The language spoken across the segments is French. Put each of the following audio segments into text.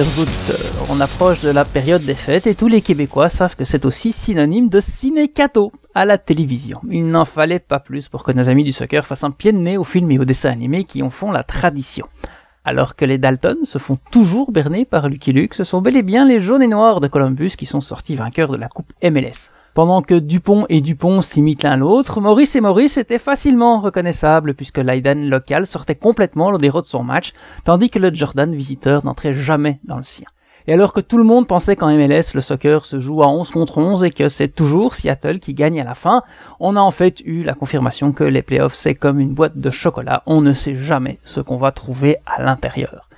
auditeurs. On approche de la période des fêtes et tous les Québécois savent que c'est aussi synonyme de ciné-cadeau à la télévision. Il n'en fallait pas plus pour que nos amis du soccer fassent un pied de nez aux films et aux dessins animés qui en font la tradition. Alors que les Dalton se font toujours berner par Lucky Luke, ce sont bel et bien les jaunes et noirs de Columbus qui sont sortis vainqueurs de la Coupe MLS. Pendant que Dupont et Dupont s'imitent l'un l'autre, Maurice et Maurice étaient facilement reconnaissables puisque l'Aiden local sortait complètement le déro de son match, tandis que le Jordan visiteur n'entrait jamais dans le sien. Et alors que tout le monde pensait qu'en MLS le soccer se joue à 11 contre 11 et que c'est toujours Seattle qui gagne à la fin, on a en fait eu la confirmation que les playoffs c'est comme une boîte de chocolat, on ne sait jamais ce qu'on va trouver à l'intérieur.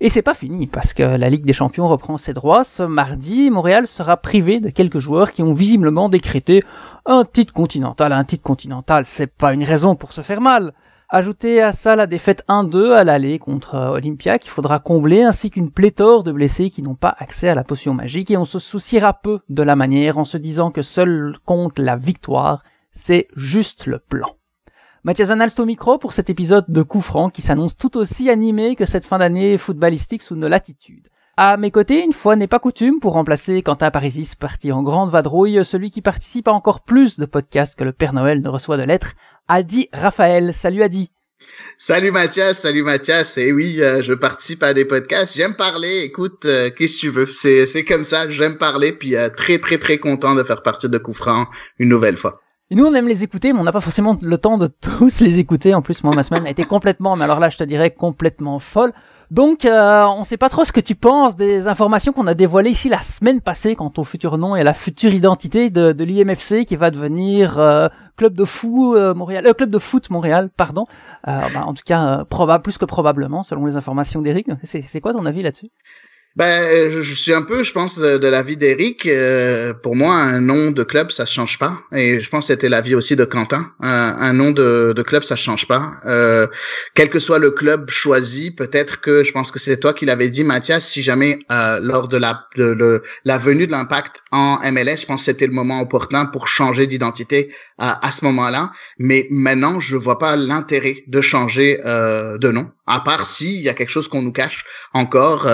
Et c'est pas fini, parce que la Ligue des Champions reprend ses droits. Ce mardi, Montréal sera privé de quelques joueurs qui ont visiblement décrété un titre continental. Un titre continental, c'est pas une raison pour se faire mal. Ajoutez à ça la défaite 1-2 à l'aller contre Olympia qu'il faudra combler, ainsi qu'une pléthore de blessés qui n'ont pas accès à la potion magique, et on se souciera peu de la manière en se disant que seul compte la victoire, c'est juste le plan. Mathias Van Alst au micro pour cet épisode de Coup franc qui s'annonce tout aussi animé que cette fin d'année footballistique sous nos latitudes. À mes côtés, une fois n'est pas coutume, pour remplacer Quentin Parisis parti en grande vadrouille, celui qui participe à encore plus de podcasts que le Père Noël ne reçoit de lettres, Adi Raphaël. Salut Adi. Salut Mathias, salut Mathias. Et oui, euh, je participe à des podcasts. J'aime parler. Écoute, euh, qu'est-ce que tu veux? C'est c'est comme ça. J'aime parler. Puis euh, très très très content de faire partie de Coup franc une nouvelle fois. Et nous, on aime les écouter, mais on n'a pas forcément le temps de tous les écouter. En plus, moi, ma semaine a été complètement, mais alors là, je te dirais complètement folle. Donc, euh, on ne sait pas trop ce que tu penses des informations qu'on a dévoilées ici la semaine passée quant au futur nom et à la future identité de, de l'IMFC qui va devenir euh, club de fou euh, Montréal, euh, club de foot Montréal, pardon. Euh, bah, en tout cas, probable, plus que probablement, selon les informations d'Eric. C'est quoi ton avis là-dessus? Ben, je, suis un peu, je pense, de, de l'avis d'Eric. Euh, pour moi, un nom de club, ça change pas. Et je pense que c'était l'avis aussi de Quentin. Un, un nom de, de, club, ça change pas. Euh, quel que soit le club choisi, peut-être que je pense que c'est toi qui l'avais dit, Mathias. Si jamais euh, lors de la de, la venue de l'impact en MLS, je pense que c'était le moment opportun pour changer d'identité à, à ce moment-là. Mais maintenant, je vois pas l'intérêt de changer euh, de nom, à part s'il y a quelque chose qu'on nous cache encore.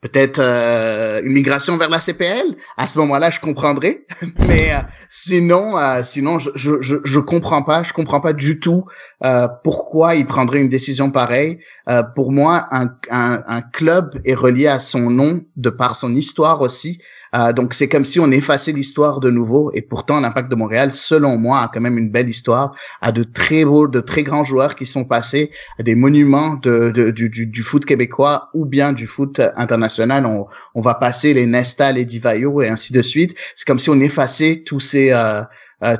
Peut-être euh, une migration vers la CPL. À ce moment-là, je comprendrai. Mais euh, sinon, euh, sinon, je, je, je, je, comprends pas. Je comprends pas du tout euh, pourquoi il prendrait une décision pareille. Euh, pour moi, un, un, un, club est relié à son nom de par son histoire aussi. Euh, donc c'est comme si on effaçait l'histoire de nouveau. Et pourtant, l'impact de Montréal, selon moi, a quand même une belle histoire, a de très beaux, de très grands joueurs qui sont passés, à des monuments de, de du, du, du, foot québécois ou bien du foot international. On, on va passer les Nesta, les Divayo et ainsi de suite. C'est comme si on effaçait tous ces euh,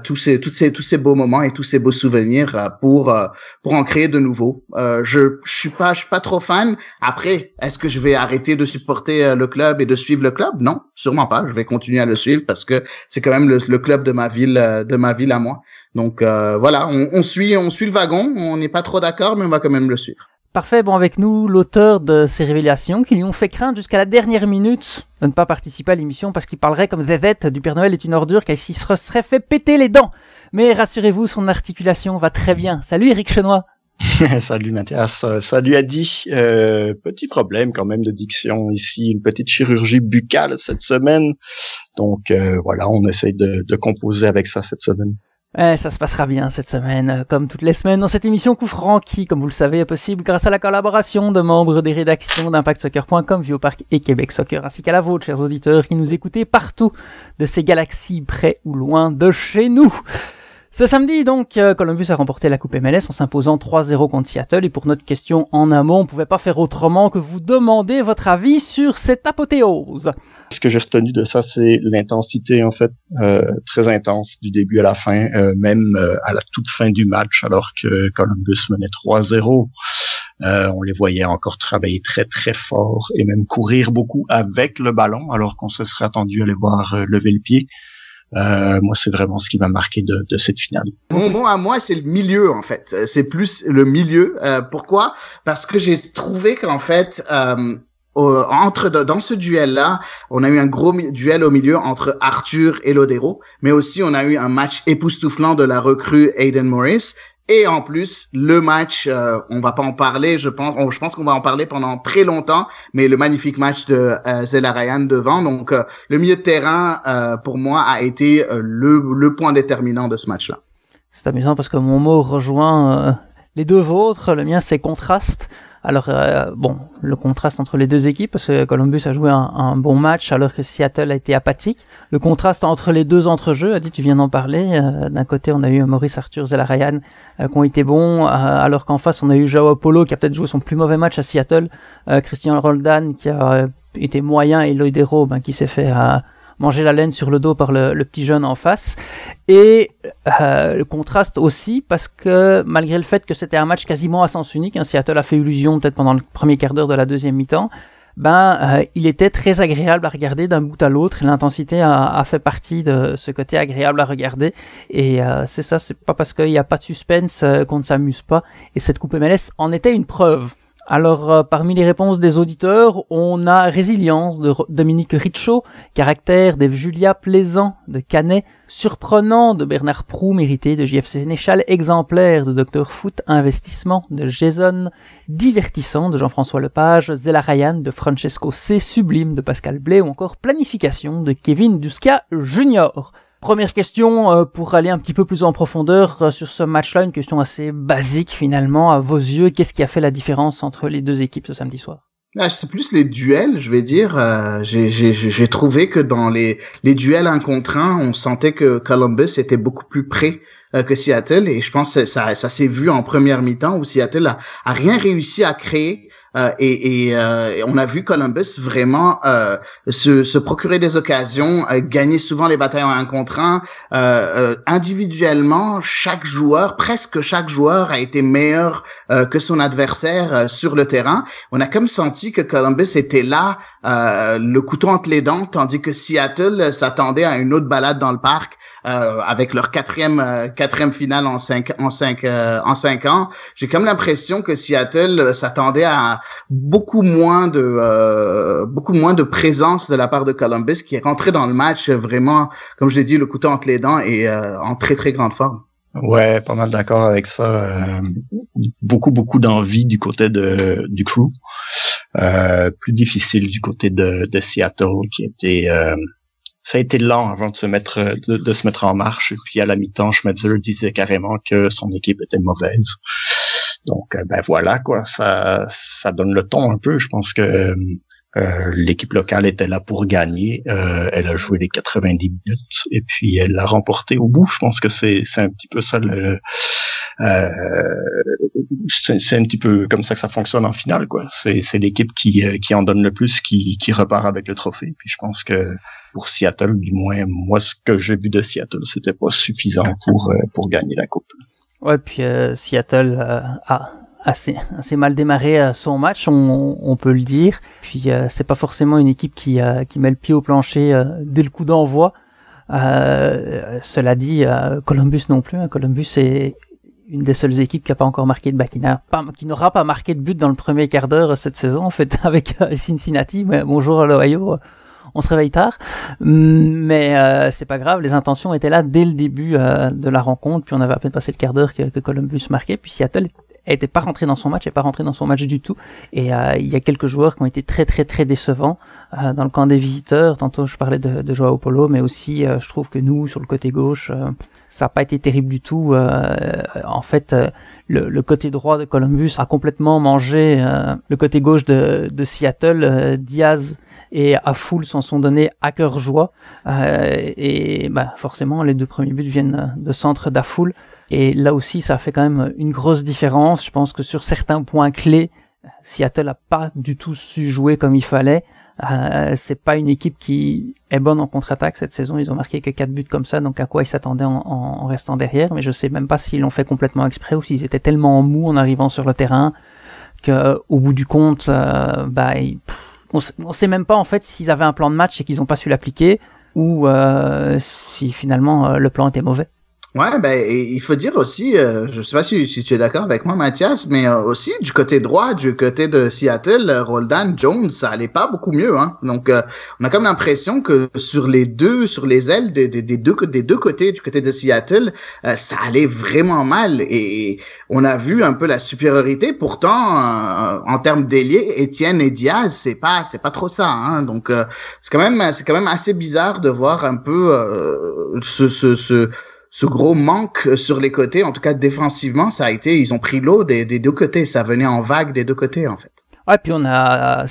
tous ces tous ces tous ces beaux moments et tous ces beaux souvenirs euh, pour euh, pour en créer de nouveaux. Euh, je je suis pas je suis pas trop fan. Après, est-ce que je vais arrêter de supporter le club et de suivre le club? Non, sûrement pas. Je vais continuer à le suivre parce que c'est quand même le, le, club de ma ville de ma ville à moi. Donc voilà, on, on suit on suit le wagon. On n'est pas trop d'accord, mais on va quand même le suivre. Parfait, bon avec nous l'auteur de ces révélations qui lui ont fait craindre jusqu'à la dernière minute de ne pas participer à l'émission parce qu'il parlerait comme Zezette du Père Noël est une ordure qu'il se serait fait péter les dents. Mais rassurez-vous, son articulation va très bien. Salut Eric Chenois. salut Mathias, salut Adi. Euh, petit problème quand même de diction ici, une petite chirurgie buccale cette semaine. Donc euh, voilà, on essaye de composer avec ça cette semaine. Eh, ça se passera bien cette semaine, comme toutes les semaines dans cette émission Coup franc qui, comme vous le savez, est possible grâce à la collaboration de membres des rédactions d'ImpactSoccer.com, Viopark et Québec Soccer, ainsi qu'à la vôtre, chers auditeurs, qui nous écoutez partout de ces galaxies près ou loin de chez nous. Ce samedi, donc, Columbus a remporté la Coupe MLS en s'imposant 3-0 contre Seattle. Et pour notre question en amont, on ne pouvait pas faire autrement que vous demander votre avis sur cette apothéose. Ce que j'ai retenu de ça, c'est l'intensité, en fait, euh, très intense du début à la fin, euh, même euh, à la toute fin du match, alors que Columbus menait 3-0. Euh, on les voyait encore travailler très très fort et même courir beaucoup avec le ballon, alors qu'on se serait attendu à les voir lever le pied. Euh, moi, c'est vraiment ce qui m'a marqué de, de, cette finale. Bon, bon, à moi, c'est le milieu en fait. C'est plus le milieu. Euh, pourquoi? Parce que j'ai trouvé qu'en fait, euh, entre dans ce duel-là, on a eu un gros duel au milieu entre Arthur et Lodero, mais aussi on a eu un match époustouflant de la recrue Aiden Morris Et en plus, le match, euh, on va pas en parler, je pense, je pense qu'on va en parler pendant très longtemps, mais le magnifique match de euh, Zela Ryan devant. Donc, euh, le milieu de terrain, euh, pour moi, a été le, le point déterminant de ce match-là. C'est amusant parce que mon mot rejoint les deux vôtres. Le mien, c'est contraste. Alors, euh, bon, le contraste entre les deux équipes, parce que Columbus a joué un, bon match alors que Seattle a été apathique. Le contraste entre les deux entrejeux, Adi, tu viens d'en parler. Euh, d'un côté, on a eu Maurice Arthur, Zela Ryan euh, qui ont été bons, alors qu'en face, on a eu Joao Apollo qui a peut-être joué son plus mauvais match à Seattle. Christian Roldan qui a été moyen et Lloyd ben, qui s'est fait manger la laine sur le dos par le, petit jeune en face. Et euh, le contraste aussi parce que malgré le fait que c'était un match quasiment à sens unique, hein, Seattle a fait illusion peut-être pendant le premier quart d'heure de la deuxième mi-temps, ben, euh, il était très agréable à regarder d'un bout à l'autre. L'intensité a, fait partie de ce côté agréable à regarder. Et euh, c'est ça, c'est pas parce qu'il n'y a pas de suspense qu'on ne s'amuse pas. Et cette Coupe MLS en était une preuve. Alors, euh, parmi les réponses des auditeurs, on a Résilience de Dominique Richaud, Caractère d'Eve Julia Plaisant de Canet, Surprenant de Bernard Prou, Mérité de JF Sénéchal, Exemplaire de Dr Foot, Investissement de Jason, Divertissant de Jean-François Lepage, Zella Ryan de Francesco C, Sublime de Pascal Blé ou encore Planification de Kevin Duska Junior. Première question euh, pour aller un petit peu plus en profondeur euh, sur ce match-là, une question assez basique finalement à vos yeux. Qu'est-ce qui a fait la différence entre les deux équipes ce samedi soir? Ah, c'est plus les duels, je vais dire. Euh, j'ai trouvé que dans les, les duels un contre un, on sentait que Columbus était beaucoup plus près que Seattle. Et je pense que ça, ça s'est vu en première mi-temps où Seattle a, a rien réussi à créer euh, et, euh, et, on a vu Columbus vraiment euh, se, se, procurer des occasions, gagner souvent les batailles en un contre un. individuellement, chaque joueur, presque chaque joueur, a été meilleur que son adversaire sur le terrain. On a comme senti que Columbus était là, le couteau entre les dents, tandis que Seattle s'attendait à une autre balade dans le parc euh, avec leur quatrième euh, quatrième finale en cinq en cinq euh, en cinq ans. J'ai comme l'impression que Seattle s'attendait à beaucoup moins de beaucoup moins de présence de la part de Columbus qui est rentré dans le match vraiment comme je l'ai dit le couteau entre les dents et en très très grande forme. Ouais, pas mal d'accord avec ça. beaucoup, beaucoup d'envie du côté de, du crew. plus difficile du côté de, de Seattle, qui était ça a été lent avant de se mettre de, se mettre en marche. Et puis à la mi-temps, Schmetzer disait carrément que son équipe était mauvaise. Donc euh, ben voilà quoi, ça ça donne le ton un peu. Je pense que euh, l'équipe locale était là pour gagner. Euh, elle a joué les 90 minutes et puis elle l'a remporté au bout. Je pense que c'est c'est un petit peu ça le euh, c'est un petit peu comme ça que ça fonctionne en finale quoi. C'est c'est l'équipe qui qui en donne le plus qui qui repart avec le trophée. Puis je pense que pour Seattle, du moins, moi, ce que j'ai vu de Seattle, c'était pas suffisant pour, euh, pour gagner la coupe. Ouais, puis euh, Seattle euh, a assez, assez mal démarré son match, on, peut le dire. Puis c'est pas forcément une équipe qui, qui met le pied au plancher dès le coup d'envoi. cela dit, Columbus non plus. Hein. Columbus est une des seules équipes qui n'a pas encore marqué de but, qui n'aura pas marqué de but dans le premier quart d'heure cette saison, en fait, avec Cincinnati. Bonjour à l'Ohio on se réveille tard, mais euh, c'est pas grave, les intentions étaient là dès le début euh, de la rencontre, puis on avait à peine passé le quart d'heure que, Columbus marquait, puis Seattle n'était pas rentré dans son match, n'est pas rentré dans son match du tout, et euh, il y a quelques joueurs qui ont été très très très décevants dans le camp des visiteurs, tantôt je parlais de, de Joao Polo, mais aussi je trouve que nous, sur le côté gauche, ça n'a pas été terrible du tout. en fait, le, côté droit de Columbus a complètement mangé le côté gauche de Seattle. Diaz et à full s'en sont donnés à cœur joie. Euh, et bah, forcément, les deux premiers buts viennent de centre d'Afoul. Et là aussi, ça fait quand même une grosse différence. Je pense que sur certains points clés, Seattle n'a pas du tout su jouer comme il fallait. Euh, c'est pas une équipe qui est bonne en contre-attaque cette saison. Ils ont marqué que 4 buts comme ça, donc à quoi ils s'attendaient en, en, restant derrière? Mais je sais même pas s'ils l'ont fait complètement exprès ou s'ils étaient tellement mou en arrivant sur le terrain que au bout du compte, euh, bah, ils, on, ne sait même pas en fait s'ils avaient un plan de match et qu'ils n'ont pas su l'appliquer ou euh, si finalement euh, le plan était mauvais. Ouais, ben il faut dire aussi, euh, je sais pas si, si tu es d'accord avec moi, Mathias, mais euh, aussi du côté droit, du côté de Seattle, euh, Roldan Jones, ça allait pas beaucoup mieux. Hein. Donc on a comme l'impression que sur les deux, sur les ailes des, des, deux des deux côtés, du côté de Seattle, ça allait vraiment mal et on a vu un peu la supériorité. Pourtant, en termes d'ailier, Étienne et Diaz, c'est pas c'est pas trop ça. Hein. Donc c'est quand même c'est quand même assez bizarre de voir un peu ce, ce, ce ce gros manque sur les côtés, en tout cas défensivement, ça a été, ils ont pris l'eau des, deux côtés, ça venait en vague des deux côtés en fait. Ouais, puis on a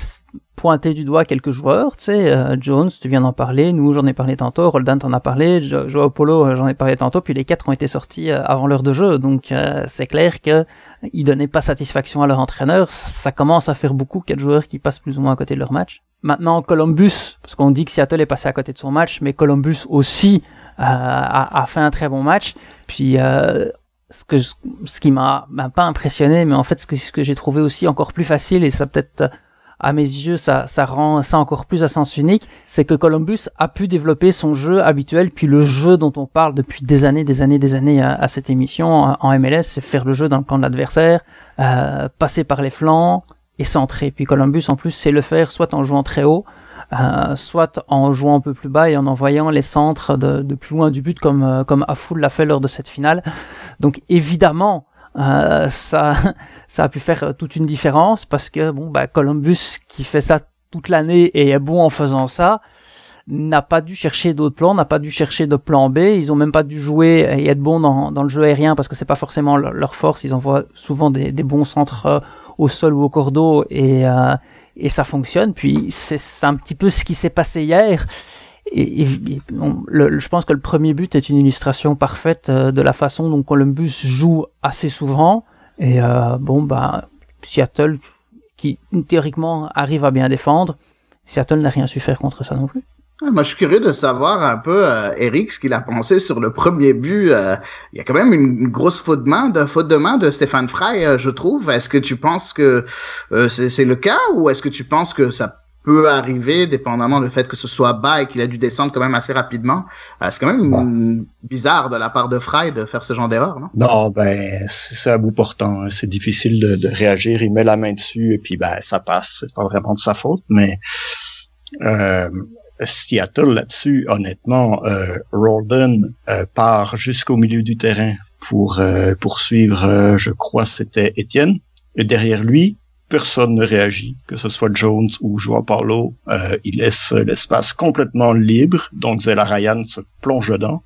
pointé du doigt quelques joueurs, tu sais, euh, Jones, tu viens d'en parler, nous j'en ai parlé tantôt, Roldan t'en a parlé, Joao Polo euh, j'en ai parlé tantôt, puis les quatre ont été sortis euh, avant l'heure de jeu, donc c'est clair que ils donnaient pas satisfaction à leur entraîneur, ça commence à faire beaucoup quatre joueurs qui passent plus ou moins à côté de leur match. Maintenant Columbus, parce qu'on dit que Seattle est passé à côté de son match, mais Columbus aussi a, a, fait un très bon match. Puis euh, ce que ce qui m'a pas impressionné, mais en fait ce que, ce que j'ai trouvé aussi encore plus facile et ça peut-être à mes yeux ça, ça rend ça encore plus à sens unique, c'est que Columbus a pu développer son jeu habituel, puis le jeu dont on parle depuis des années, des années, des années à, cette émission en MLS, c'est faire le jeu dans le camp de l'adversaire, euh, passer par les flancs et centrer. Puis Columbus en plus c'est le faire soit en jouant très haut, euh, soit en jouant un peu plus bas et en envoyant les centres de, plus loin du but comme, euh, comme Afoul l'a fait lors de cette finale. Donc évidemment, euh, ça, ça a pu faire toute une différence parce que bon, bah, Columbus qui fait ça toute l'année et est bon en faisant ça, n'a pas dû chercher d'autres plans, n'a pas dû chercher de plan B. Ils ont même pas dû jouer et être bons dans, dans le jeu aérien parce que c'est pas forcément leur, force. Ils envoient souvent des, des bons centres au sol ou au cordeau et, euh, et ça fonctionne. Puis c'est un petit peu ce qui s'est passé hier. Et, je pense que le premier but est une illustration parfaite euh, de la façon dont Columbus joue assez souvent. Et euh, bon, bah, Seattle, qui théoriquement arrive à bien défendre, Seattle n'a rien su faire contre ça non plus. Moi, je suis curieux de savoir un peu, euh, Eric, ce qu'il a pensé sur le premier but. Euh, il y a quand même une, grosse faute de main, de faute de main de Stéphane Frey, euh, je trouve. Est-ce que tu penses que c'est le cas ou est-ce que tu penses que ça peut arriver, dépendamment du fait que ce soit bas et qu'il a dû descendre quand même assez rapidement? c'est quand même bizarre de la part de Frey de faire ce genre d'erreur, non? Non, ben, c'est à bout portant. Hein. C'est difficile de, de, réagir. Il met la main dessus et puis, ben, ça passe. C'est pas vraiment de sa faute, mais euh, Seattle là-dessus, honnêtement, euh, Rolden euh, part jusqu'au milieu du terrain pour euh, poursuivre, euh, je crois, c'était Étienne. Et derrière lui, personne ne réagit, que ce soit Jones ou Joao Paulo. Il laisse l'espace complètement libre, donc Zella Ryan se plonge dedans.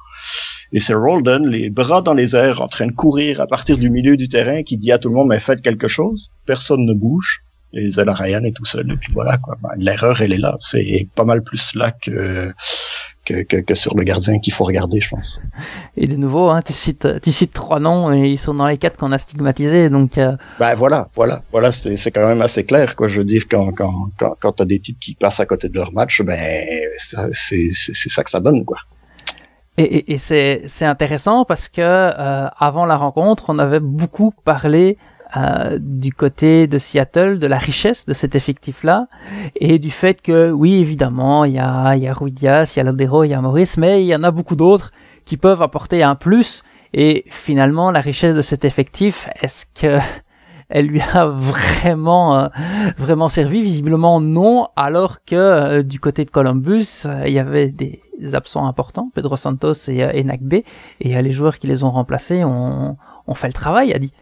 Et c'est Rolden, les bras dans les airs, en train de courir à partir du milieu du terrain, qui dit à tout le monde, mais faites quelque chose. Personne ne bouge et Zella Ryan est tout seul. Et puis voilà, quoi. Ben, l'erreur, elle est là. C'est pas mal plus là que, que, que, sur le gardien qu'il faut regarder, je pense. Et de nouveau, hein, tu, cites, tu cites trois noms et ils sont dans les quatre qu'on a stigmatisés. Donc, euh... Ben voilà, voilà, voilà, c'est, c'est quand même assez clair. Quoi. Je veux dire, quand, quand, quand, quand tu as des types qui passent à côté de leur match, ben c'est, c'est, ça que ça donne. quoi. Et, et, et c'est, c'est intéressant parce que euh, avant la rencontre, on avait beaucoup parlé euh, du côté de Seattle, de la richesse de cet effectif-là, et du fait que, oui, évidemment, il y a, il y a Rui Diaz, il y a Lodero, il y a Maurice, mais il y en a beaucoup d'autres qui peuvent apporter un plus. Et finalement, la richesse de cet effectif, est-ce que elle lui a vraiment, euh, vraiment servi? Visiblement non, alors que euh, du côté de Columbus, il y avait des absents importants, Pedro Santos et, et Nagbe, et les joueurs qui les ont remplacés ont, ont fait le travail, a dit.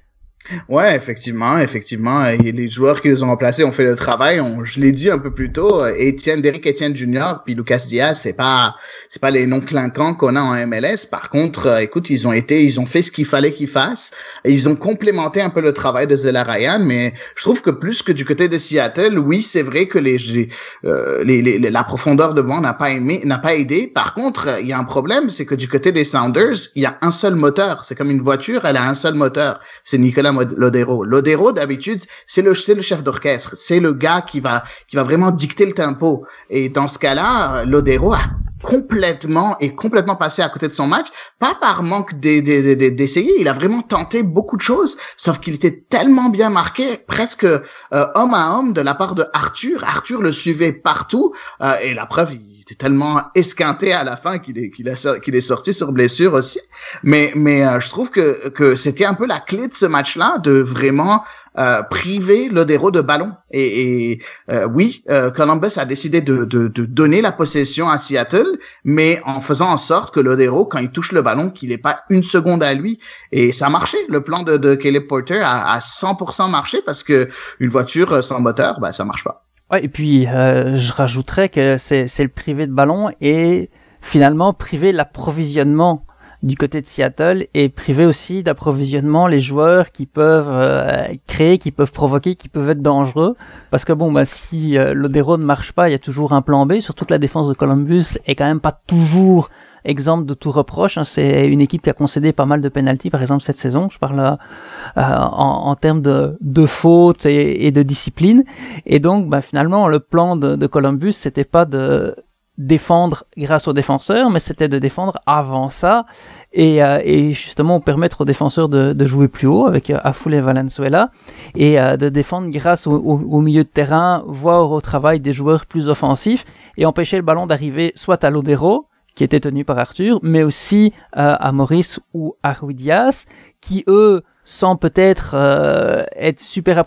Ouais, effectivement, effectivement. Et les joueurs qui les ont remplacés ont fait le travail. Je l'ai dit un peu plus tôt, Étienne, Derek Etienne Junior, puis Lucas Diaz, c'est pas, c'est pas les noms clinquants qu'on a en MLS. Par contre, euh, écoute, ils ont été, ils ont fait ce qu'il fallait qu'ils fassent. ils ont complémenté un peu le travail de Zella Ryan, mais je trouve que plus que du côté de Seattle, oui, c'est vrai que les, euh, les, les, la profondeur de banc n'a pas aimé, n'a pas aidé. Par contre, il y a un problème, c'est que du côté des Sounders, il y a un seul moteur. C'est comme une voiture, elle a un seul moteur. C'est Nicolas Lodero. Lodero, d'habitude, c'est le, le chef d'orchestre. C'est le gars qui va, qui va vraiment dicter le tempo. Et dans ce cas-là, Lodero a complètement et complètement passé à côté de son match, pas par manque d'essayer, il a vraiment tenté beaucoup de choses, sauf qu'il était tellement bien marqué, presque euh, homme à homme de la part de Arthur. Arthur le suivait partout euh, et la preuve, il était tellement esquinté à la fin qu'il est qu'il est sorti sur blessure aussi. Mais mais euh, je trouve que que c'était un peu la clé de ce match-là de vraiment euh, priver Lodero de ballon. Et, et euh, oui, euh, Columbus a décidé de, de, de, donner la possession à Seattle, mais en faisant en sorte que Lodero, quand il touche le ballon, qu'il n'ait pas une seconde à lui. Et ça a marché. Le plan de, de Caleb Porter a, à 100% marché parce que une voiture sans moteur, bah, ça marche pas. Et puis je rajouterais que c'est le privé de ballon et finalement priver l'approvisionnement du côté de Seattle et priver aussi d'approvisionnement les joueurs qui peuvent euh, créer, qui peuvent provoquer, qui peuvent être dangereux. Parce que bon, bah, si euh, l'Odero ne marche pas, il y a toujours un plan B. Surtout que la défense de Columbus est quand même pas toujours exemple de tout reproche. Hein. C'est une équipe qui a concédé pas mal de pénalties, par exemple cette saison. Je parle euh, en, en, termes de, de fautes et, de discipline. Et donc, bah, finalement, le plan de, de Columbus, c'était pas de défendre grâce aux défenseurs, mais c'était de défendre avant ça et, euh, et, justement permettre aux défenseurs de, de jouer plus haut avec euh, Aful et Valenzuela et euh, de défendre grâce au, au, milieu de terrain, voire au travail des joueurs plus offensifs et empêcher le ballon d'arriver soit à Lodero qui était tenu par Arthur, mais aussi euh, à Maurice ou à Ruidias qui eux, sans peut-être être super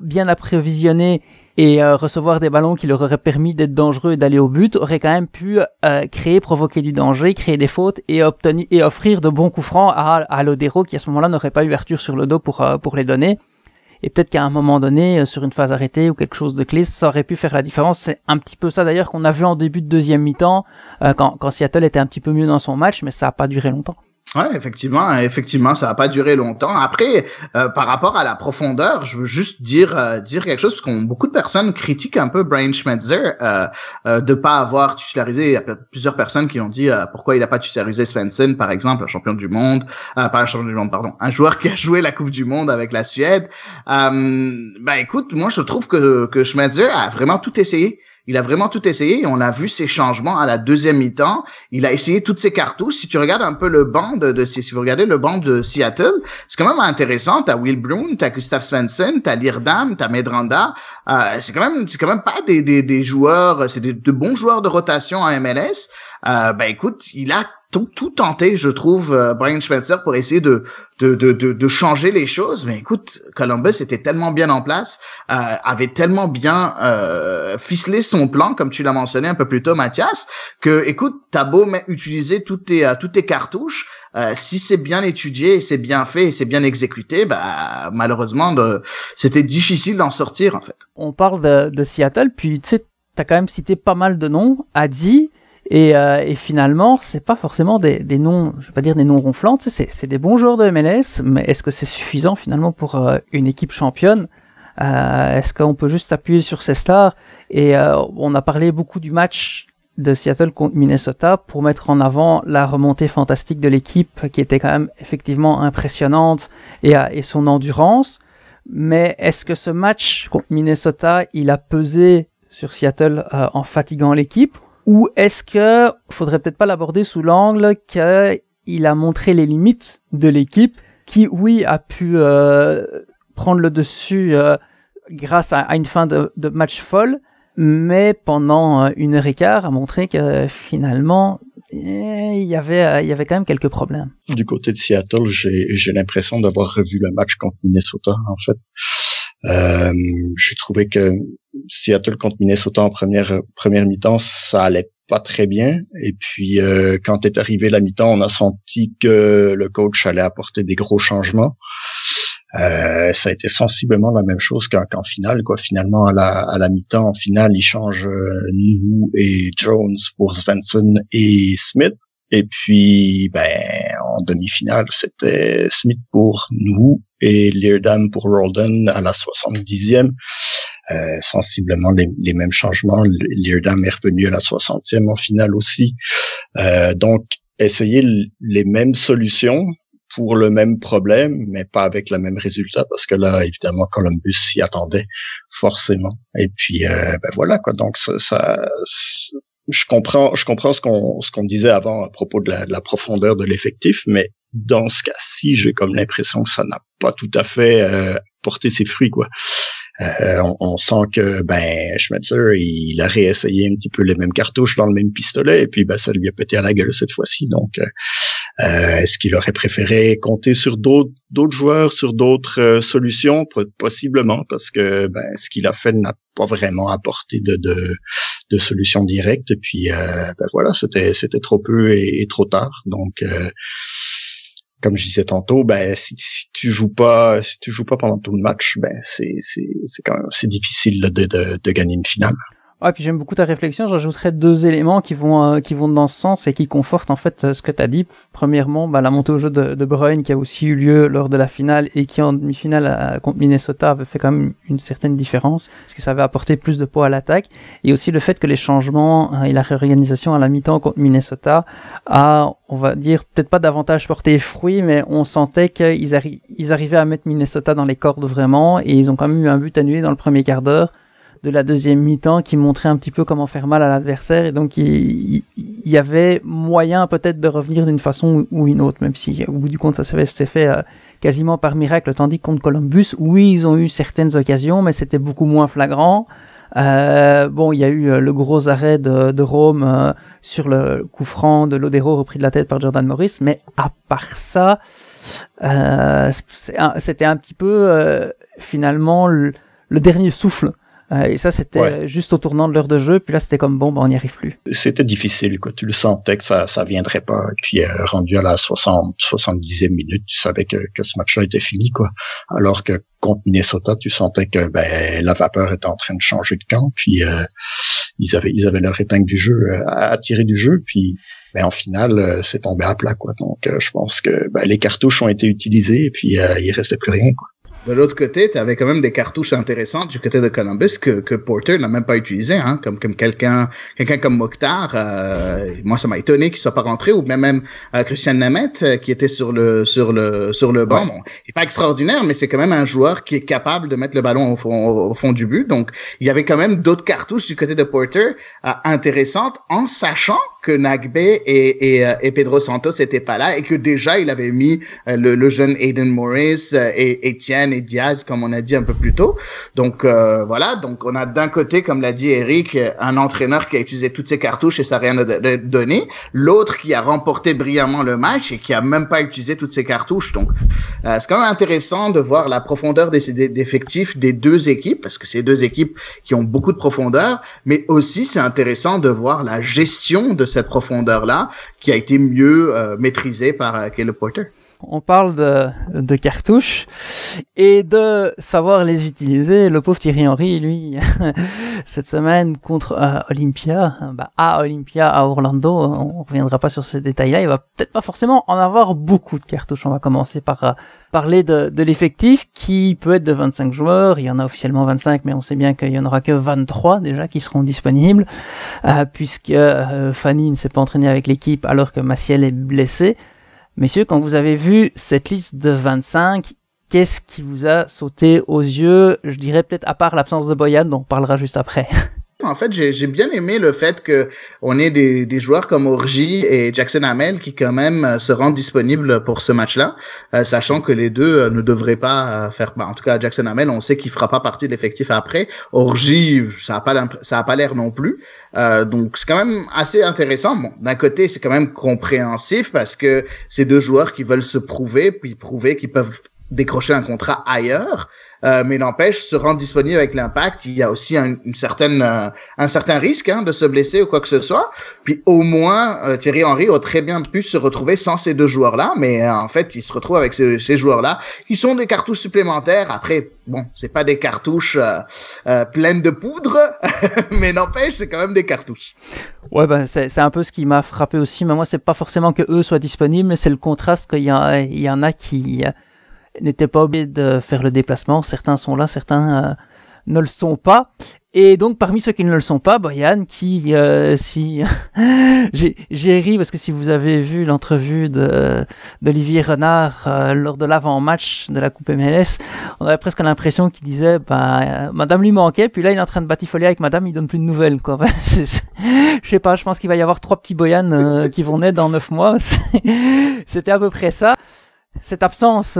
bien approvisionnés et euh, recevoir des ballons qui leur auraient permis d'être dangereux et d'aller au but aurait quand même pu euh, créer, provoquer du danger, créer des fautes et, offrir de bons coups francs à, à Lodero qui à ce moment-là n'aurait pas eu Arthur sur le dos pour, euh, les donner. Et peut-être qu'à un moment donné, sur une phase arrêtée ou quelque chose de clé, ça aurait pu faire la différence. C'est un petit peu ça d'ailleurs qu'on a vu en début de deuxième mi-temps, quand Seattle était un petit peu mieux dans son match, mais ça n'a pas duré longtemps. Ouais, effectivement, effectivement, ça va pas durer longtemps. Après, euh, par rapport à la profondeur, je veux juste dire euh, dire quelque chose parce qu'on beaucoup de personnes critiquent un peu Brian Schmetzer euh, euh, de pas avoir titularisé. Il y a plusieurs personnes qui ont dit euh, pourquoi il a pas titularisé Svensson, par exemple, un champion du monde, pas un champion du monde, pardon, un joueur qui a joué la Coupe du Monde avec la Suède. bah écoute, moi je trouve que que Schmetzer a vraiment tout essayé. Il a vraiment tout essayé et on a vu ses changements à la deuxième mi-temps. Il a essayé toutes ses cartouches. Si tu regardes un peu le banc de, de si vous regardez le banc de Seattle, c'est quand même intéressant. T'as Will Brown, t'as Gustav Svensson, t'as Lirdam, t'as Medranda. Euh, c'est quand même, c'est quand même pas des, des, des joueurs, c'est de bons joueurs de rotation en MLS. Euh, ben écoute, il a tout, tenté, je trouve, euh, Brian Schmetzer, pour essayer de, de, de, de, changer les choses. Mais écoute, Columbus était tellement bien en place, euh, avait tellement bien euh, ficelé son plan, comme tu l'as mentionné un peu plus tôt, Mathias, que, écoute, t'as beau utiliser toutes tes, toutes tes cartouches, si c'est bien étudié, c'est bien fait, c'est bien exécuté, bah malheureusement, c'était difficile d'en sortir en fait. On parle de, de Seattle, puis tu sais, t'as quand même cité pas mal de noms. Adi, et, euh, et finalement, c'est pas forcément des, des, noms, je vais pas dire des noms ronflants, c'est des bons joueurs de MLS, mais est-ce que c'est suffisant finalement pour euh, une équipe championne? Euh, Est-ce qu'on peut juste appuyer sur ces stars? Et euh, on a parlé beaucoup du match de Seattle contre Minnesota pour mettre en avant la remontée fantastique de l'équipe qui était quand même effectivement impressionnante et, et son endurance. Mais est-ce que ce match contre Minnesota, il a pesé sur Seattle en fatiguant l'équipe ou est-ce que faudrait peut-être pas l'aborder sous l'angle qu'il a montré les limites de l'équipe, qui oui a pu euh, prendre le dessus euh, grâce à, une fin de, match folle, mais pendant euh, une heure et quart a montré que finalement eh, il y avait il y avait quand même quelques problèmes. Du côté de Seattle, j'ai l'impression d'avoir revu le match contre Minnesota en fait. Euh, j'ai trouvé que Seattle contre Minnesota en première première mi-temps, ça allait pas très bien. Et puis euh, quand est arrivé la mi-temps, on a senti que le coach allait apporter des gros changements. Euh, ça a été sensiblement la même chose qu'en finale. Quoi. Finalement, à la, à la mi-temps, en finale, il change euh, et Jones pour Svensson et Smith. Et puis, ben, en demi-finale, c'était Smith pour nous et Leardam pour Rolden à la 70e. Euh, sensiblement les, les, mêmes changements. Leardam est revenu à la 60e en finale aussi. Euh, donc, essayer les mêmes solutions pour le même problème, mais pas avec le même résultat, parce que là, évidemment, Columbus s'y attendait forcément. Et puis, euh, ben voilà quoi. Donc, ça, ça je comprends, je comprends ce qu'on ce qu'on disait avant à propos de la, de la profondeur de l'effectif, mais dans ce cas-ci, j'ai comme l'impression que ça n'a pas tout à fait euh, porté ses fruits, quoi. Euh, on, sent que ben Schmetzer il a réessayé un petit peu les mêmes cartouches dans le même pistolet et puis ben ça lui a pété à la gueule cette fois-ci. Donc euh, euh est-ce qu'il aurait préféré compter sur d'autres joueurs sur d'autres solutions? Possiblement parce que ben ce qu'il a fait n'a pas vraiment apporté de de, de solution directe. Puis ben voilà c'était trop peu et, et trop tard. Donc comme je disais tantôt, ben si, tu joues pas, si tu joues pas pendant tout le match, ben c'est c'est c'est quand même c'est difficile de, de, de gagner une finale. Ah, puis j'aime beaucoup ta réflexion. J'ajouterais deux éléments qui vont euh, qui vont dans ce sens et qui confortent en fait euh, ce que tu as dit. Premièrement, bah, la montée au jeu de, de Bruyne qui a aussi eu lieu lors de la finale et qui en demi-finale contre Minnesota avait fait quand même une certaine différence parce que ça avait apporté plus de poids à l'attaque et aussi le fait que les changements hein, et la réorganisation à la mi-temps contre Minnesota a, on va dire, peut-être pas davantage porté fruit, mais on sentait qu'ils arri ils arrivaient à mettre Minnesota dans les cordes vraiment et ils ont quand même eu un but annulé dans le premier quart d'heure de la deuxième mi-temps qui montrait un petit peu comment faire mal à l'adversaire et donc il, y avait moyen peut-être de revenir d'une façon ou une autre même si au bout du compte ça s'est fait euh, quasiment par miracle tandis que contre Columbus oui ils ont eu certaines occasions mais c'était beaucoup moins flagrant. Euh, bon, il y a eu euh, le gros arrêt de, Rome sur le coup franc de Lodero repris de la tête par Jordan Morris, mais à part ça, c'était un, petit peu finalement le, dernier souffle euh, et ça, c'était juste au tournant de l'heure de jeu. Puis là, c'était comme bon, ben, on n'y arrive plus. C'était difficile, quoi. Tu le sentais que ça, ça viendrait pas. Puis, euh, rendu à la 60, 70e minute, tu savais que, que ce match-là était fini, quoi. Alors que contre Minnesota, tu sentais que ben, la vapeur était en train de changer de camp. Puis, euh, ils avaient, ils avaient leur épingle du jeu à, tirer du jeu. Puis, mais ben, en finale, c'est tombé à plat, quoi. Donc, je pense que ben, les cartouches ont été utilisées et puis il restait plus rien, quoi. De l'autre côté, tu avais quand même des cartouches intéressantes du côté de Columbus que, que Porter n'a même pas utilisé, hein, comme, comme quelqu'un quelqu'un comme Mokhtar. Euh, moi, ça m'a étonné qu'il soit pas rentré, ou même même euh, Christian Nemeth euh, qui était sur le sur le sur le banc. Bon, il est pas extraordinaire, mais c'est quand même un joueur qui est capable de mettre le ballon au fond, au fond du but. Donc, il y avait quand même d'autres cartouches du côté de Porter euh, intéressantes, en sachant que Nagbe et, et, euh, et, Pedro Santos n'étaient pas là et que déjà il avait mis euh, le, le, jeune Aiden Morris euh, et Etienne et Diaz comme on a dit un peu plus tôt. Donc voilà, donc on a d'un côté, comme l'a dit Eric, un entraîneur qui a utilisé toutes ses cartouches et ça n'a rien donné. L'autre qui a remporté brillamment le match et qui a même pas utilisé toutes ses cartouches. Donc c'est quand même intéressant de voir la profondeur des, effectifs des deux équipes parce que c'est deux équipes qui ont beaucoup de profondeur, mais aussi c'est intéressant de voir la gestion de cette profondeur-là qui a été mieux euh, maîtrisée par euh, Caleb Porter on parle de, cartouches et de savoir les utiliser. Le pauvre Thierry Henry, lui, cette semaine contre euh, Olympia, bah, à Olympia, à Orlando, on reviendra pas sur ces détails-là. Il va peut-être pas forcément en avoir beaucoup de cartouches. On va commencer par euh, parler de, de l'effectif qui peut être de 25 joueurs. Il y en a officiellement 25, mais on sait bien qu'il y en aura que 23 déjà qui seront disponibles, euh, puisque Fanny ne s'est pas entraînée avec l'équipe alors que Maciel est blessé. Messieurs, quand vous avez vu cette liste de 25, qu'est-ce qui vous a sauté aux yeux? Je dirais peut-être à part l'absence de Boyan, dont on parlera juste après. En fait, j'ai bien aimé le fait que on ait des, des joueurs comme Orji et Jackson Hamel qui quand même euh, se rendent disponibles pour ce match-là, euh, sachant que les deux euh, ne devraient pas faire. Bah, en tout cas, Jackson Hamel, on sait qu'il fera pas partie de l'effectif après. Orji, ça a pas ça a pas l'air non plus. donc c'est quand même assez intéressant. Bon, d'un côté, c'est quand même compréhensif parce que c'est deux joueurs qui veulent se prouver puis prouver qu'ils peuvent décrocher un contrat ailleurs. Euh, mais n'empêche, se rendre disponible avec l'impact, il y a aussi un, une certaine, euh, un certain risque hein, de se blesser ou quoi que ce soit. Puis au moins, euh, Thierry Henry a très bien pu se retrouver sans ces deux joueurs-là, mais en fait, il se retrouve avec ces, ces joueurs-là, qui sont des cartouches supplémentaires. Après, bon, c'est pas des cartouches pleines de poudre, mais n'empêche, c'est quand même des cartouches. Ouais, ben c'est un peu ce qui m'a frappé aussi. Mais moi, c'est pas forcément que eux soient disponibles, mais c'est le contraste qu'il y, y en a qui n'étaient pas obligés de faire le déplacement. Certains sont là, certains euh, ne le sont pas. Et donc parmi ceux qui ne le sont pas, Boyan, qui euh, si j'ai ri parce que si vous avez vu l'entrevue d'Olivier Renard euh, lors de l'avant-match de la Coupe MLS, on avait presque l'impression qu'il disait bah euh, Madame lui manquait, puis là il est en train de batifoler avec Madame, il donne plus de nouvelles quoi. je sais pas, je pense qu'il va y avoir trois petits Boyan qui vont naître dans neuf mois. C'était à peu près ça. Cette absence,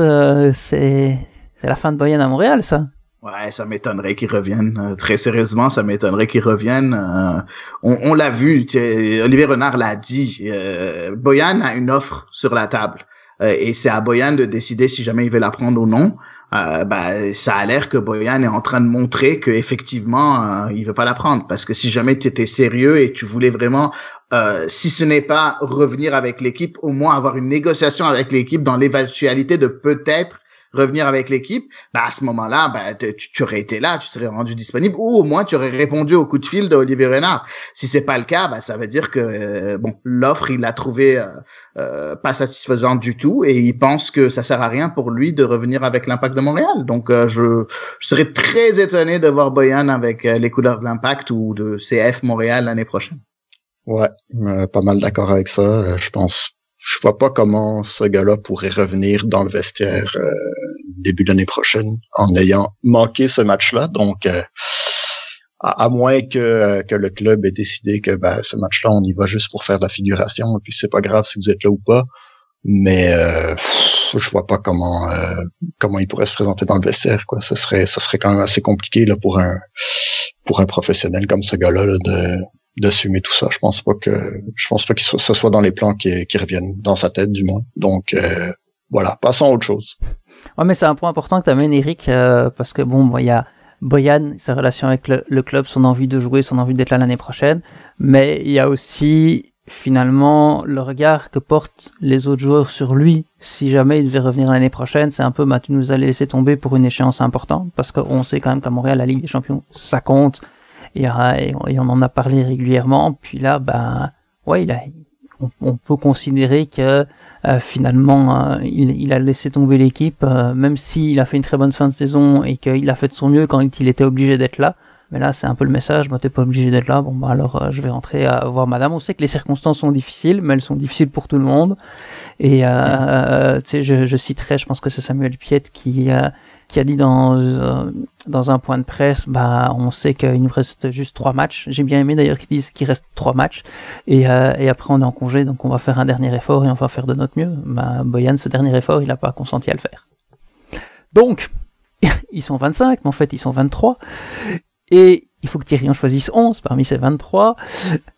c'est la fin de Boyan à Montréal, ça. Ouais, ça m'étonnerait qu'ils reviennent. Euh, très sérieusement, ça m'étonnerait qu'ils reviennent. Euh, on, l'a vu, Olivier Renard l'a dit. Euh, Boyan a une offre sur la table. et c'est à Boyan de décider si jamais il veut la prendre ou non. bah, ça a l'air que Boyan est en train de montrer que effectivement il veut pas la prendre parce que si jamais tu étais sérieux et tu voulais vraiment si ce n'est pas revenir avec l'équipe au moins avoir une négociation avec l'équipe dans l'éventualité de peut-être revenir avec l'équipe, bah à ce moment-là, bah, tu, aurais été là, tu serais rendu disponible, ou au moins tu aurais répondu au coup de fil d'Olivier Renard. Si c'est pas le cas, bah, ça veut dire que euh, bon, l'offre il l'a trouvé euh, euh, pas satisfaisante du tout, et il pense que ça sert à rien pour lui de revenir avec l'Impact de Montréal. Donc je, je serais très étonné de voir Boyan avec les couleurs de l'Impact ou de CF Montréal l'année prochaine. Ouais, pas mal d'accord avec ça. je pense je vois pas comment ce gars-là pourrait revenir dans le vestiaire euh, début de l'année prochaine en ayant manqué ce match-là. Donc, euh, à, moins que, que le club ait décidé que ben, ce match-là, on y va juste pour faire de la figuration, et puis c'est pas grave si vous êtes là ou pas. Mais euh, je vois pas comment euh, comment il pourrait se présenter dans le vestiaire. Quoi, ce serait ça serait quand même assez compliqué là pour un pour un professionnel comme ce gars-là de d'assumer tout ça. Je pense pas que je pense pas que ce soit dans les plans qui, reviennent dans sa tête du moins. Donc euh, voilà, passons à autre chose. Ouais, mais c'est un point important que tu amènes, Eric, euh, parce que bon, il y a Boyan, sa relation avec le, club, son envie de jouer, son envie d'être là l'année prochaine, mais il y a aussi finalement le regard que portent les autres joueurs sur lui si jamais il devait revenir l'année prochaine c'est un peu bah, tu nous as laissé tomber pour une échéance importante parce qu'on sait quand même qu'à Montréal la Ligue des Champions ça compte et, on en a parlé régulièrement. Puis là, ben, ouais, il a, on, peut considérer que euh, finalement euh, il, a laissé tomber l'équipe, euh, même s'il a fait une très bonne fin de saison et qu'il a fait de son mieux quand il était obligé d'être là. Mais là, c'est un peu le message, moi, t'es pas obligé d'être là. Bon, bah alors, je vais rentrer à voir Madame. On sait que les circonstances sont difficiles, mais elles sont difficiles pour tout le monde. Et tu sais, je, je, citerai, je pense que c'est Samuel Piette qui qui a dit dans, euh, dans un point de presse, bah, on sait qu'il nous reste juste trois matchs. J'ai bien aimé d'ailleurs qu'ils disent qu'il reste trois matchs. Et, euh, et, après, on est en congé, donc on va faire un dernier effort et on va faire de notre mieux. Bah, Boyan, ce dernier effort, il n'a pas consenti à le faire. Donc, ils sont 25, mais en fait, ils sont 23. Et il faut que Thierry choisisse 11 parmi ces 23.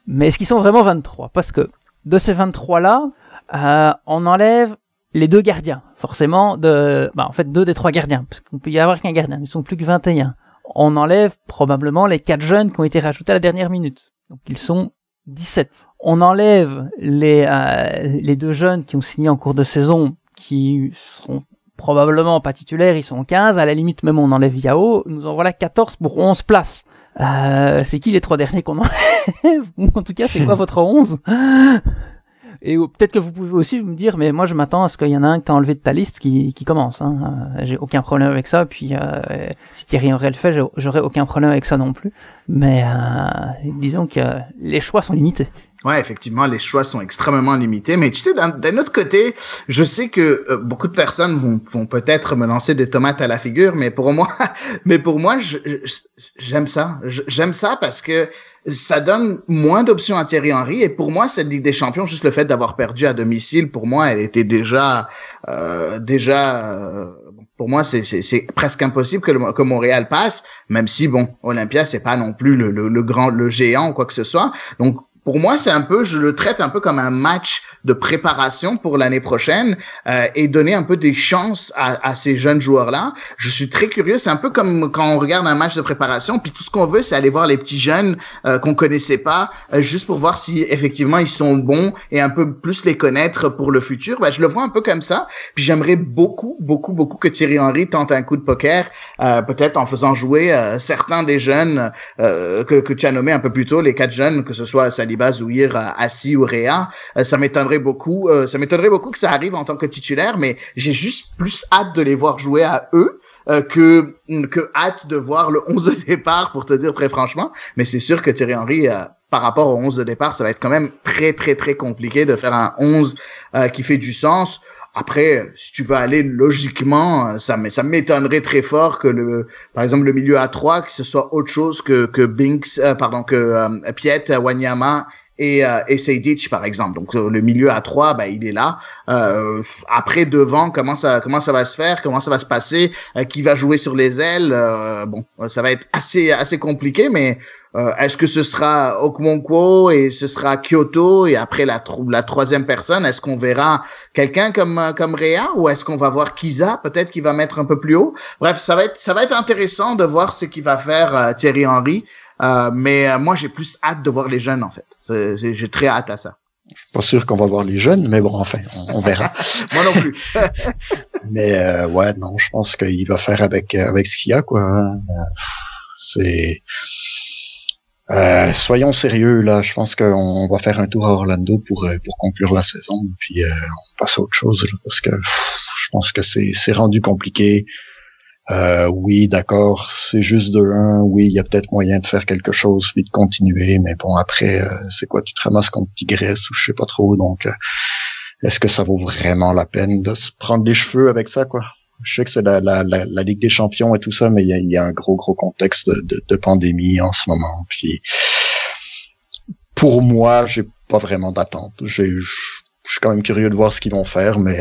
Mais est-ce qu'ils sont vraiment 23 Parce que de ces 23-là, euh, on enlève les deux gardiens, forcément, de, bah, en fait, deux des trois gardiens, parce qu'on peut y avoir qu'un gardien, ils sont plus que 21. On enlève probablement les quatre jeunes qui ont été rajoutés à la dernière minute. Donc ils sont 17. On enlève les, euh, les deux jeunes qui ont signé en cours de saison, qui seront probablement pas titulaires, ils sont 15. À la limite, même on enlève Yao, nous en voilà 14 pour 11 places. Euh, c'est qui les trois derniers qu'on enlève? En tout cas, c'est quoi votre 11 et peut-être que vous pouvez aussi me dire, mais moi je m'attends à ce qu'il y en a un que tu as enlevé de ta liste qui, qui commence. Hein. Euh, j'ai aucun problème avec ça. Puis euh, si Thierry aurait le fait, j'aurais aucun problème avec ça non plus. Mais euh, disons que les choix sont limités. Ouais, effectivement, les choix sont extrêmement limités. Mais tu sais, d'un autre côté, je sais que euh, beaucoup de personnes vont, vont peut-être me lancer des tomates à la figure, mais pour moi, mais pour moi, j'aime ça. J'aime ça parce que ça donne moins d'options à Thierry Henry. Et pour moi, cette Ligue des Champions, juste le fait d'avoir perdu à domicile, pour moi, elle était déjà, euh, déjà. Euh, pour moi, c'est presque impossible que, le, que Montréal passe, même si bon, Olympia c'est pas non plus le, le, le, grand, le géant ou quoi que ce soit. Donc pour moi, c'est un peu, je le traite un peu comme un match de préparation pour l'année prochaine euh, et donner un peu des chances à, à ces jeunes joueurs-là. Je suis très curieux. C'est un peu comme quand on regarde un match de préparation, puis tout ce qu'on veut, c'est aller voir les petits jeunes euh, qu'on connaissait pas, euh, juste pour voir si effectivement ils sont bons et un peu plus les connaître pour le futur. Ben, je le vois un peu comme ça. Puis j'aimerais beaucoup, beaucoup, beaucoup que Thierry Henry tente un coup de poker, euh, peut-être en faisant jouer certains des jeunes que, que tu as nommés un peu plus tôt, les quatre jeunes, que ce soit Saliba Zouir, Assis ou Réa. Euh, ça m'étonnerait beaucoup. Euh, ça m'étonnerait beaucoup que ça arrive en tant que titulaire, mais j'ai juste plus hâte de les voir jouer à eux. que, que hâte de voir le 11 de départ, pour te dire très franchement. Mais c'est sûr que Thierry Henry, par rapport au 11 de départ, ça va être quand même très, très, très compliqué de faire un 11 qui fait du sens. Après, si tu veux aller logiquement, ça, ça m'étonnerait très fort que le, par exemple, le milieu à 3, que ce soit autre chose que, que Binks, pardon, que Piet, Wanyama et, euh, et Sejdic, par exemple. Donc euh, le milieu à trois, bah, il est là. Euh, après devant, comment ça comment ça va se faire, comment ça va se passer, euh, qui va jouer sur les ailes? bon, ça va être assez assez compliqué, mais est-ce que ce sera Okmonkwo et ce sera Kyoto et après la la troisième personne, est-ce qu'on verra quelqu'un comme comme Réa ou est-ce qu'on va voir Kiza peut-être qui va mettre un peu plus haut? Bref, ça va être ça va être intéressant de voir ce qu'il va faire Thierry Henry. Euh, mais euh, moi, j'ai plus hâte de voir les jeunes, en fait. J'ai très hâte à ça. Je suis pas sûr qu'on va voir les jeunes, mais bon, enfin, on, verra. moi non plus. mais euh, ouais, non, je pense qu'il va faire avec avec ce qu'il y a, quoi. Hein. C'est euh, soyons sérieux là. Je pense qu'on va faire un tour à Orlando pour pour conclure la saison, puis on passe à autre chose parce que je pense que c'est c'est rendu compliqué. Euh, oui, d'accord, c'est juste de 1. Oui, il y a peut-être moyen de faire quelque chose puis de continuer, mais bon, après, euh, c'est quoi, tu te ramasses contre Tigresse ou je sais pas trop, donc euh, est-ce que ça vaut vraiment la peine de se prendre les cheveux avec ça, quoi? Je sais que c'est la, la, la, Ligue des Champions et tout ça, mais il y a, un gros, gros contexte de, de, pandémie en ce moment. Puis pour moi, j'ai pas vraiment d'attente. Je suis quand même curieux de voir ce qu'ils vont faire, mais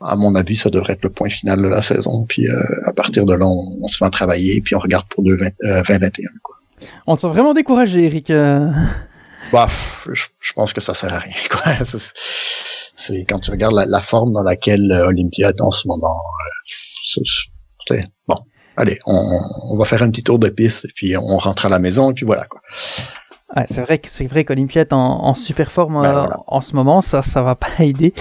à mon avis, ça devrait être le point final de la saison. Puis euh, à partir de là, on, se met à travailler, puis on regarde pour 2021. Euh, quoi. On te sent vraiment découragé, Eric. Euh. Bah, je, pense que ça sert à rien. Quoi. C'est quand tu regardes la, forme dans laquelle Olympia est en ce moment. c'est bon. Allez, on, on, va faire un petit tour de piste et puis on rentre à la maison et puis voilà quoi c'est vrai que c'est vrai qu'Olympiette en, en, super forme ben, euh, en ce moment, ça ça va pas aider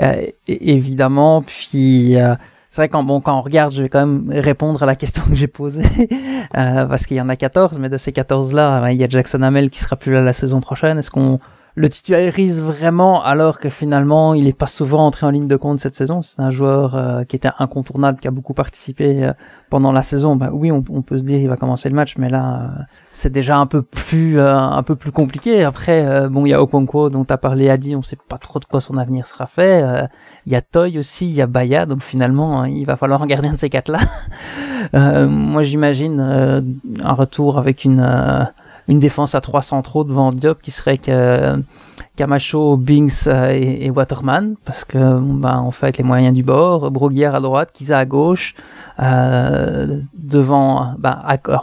euh, évidemment. Puis euh, c'est vrai quand bon quand on regarde, je vais quand même répondre à la question que j'ai posée parce qu'il y en a 14, mais de ces 14 là, ben, il y a Jackson Hamel qui sera plus là la saison prochaine. Est-ce qu'on le titularise vraiment alors que finalement il n'est pas souvent entré en ligne de compte cette saison. C'est un joueur euh, qui était incontournable, qui a beaucoup participé euh, pendant la saison. Bah, oui, on, peut se dire il va commencer le match, mais là euh, c'est déjà un peu plus un peu plus compliqué. Après, bon, il y a Okonkwo dont as parlé, Adi, on sait pas trop de quoi son avenir sera fait. Il y a Toy aussi, il y a Baya, donc finalement il va falloir en garder un de ces quatre là. moi j'imagine un retour avec une une défense à trois centraux devant Diop qui serait que Camacho, Binks euh, et, Waterman, parce que ben, on fait avec les moyens du bord, Broguière à droite, Kiza à gauche, euh, devant, ben,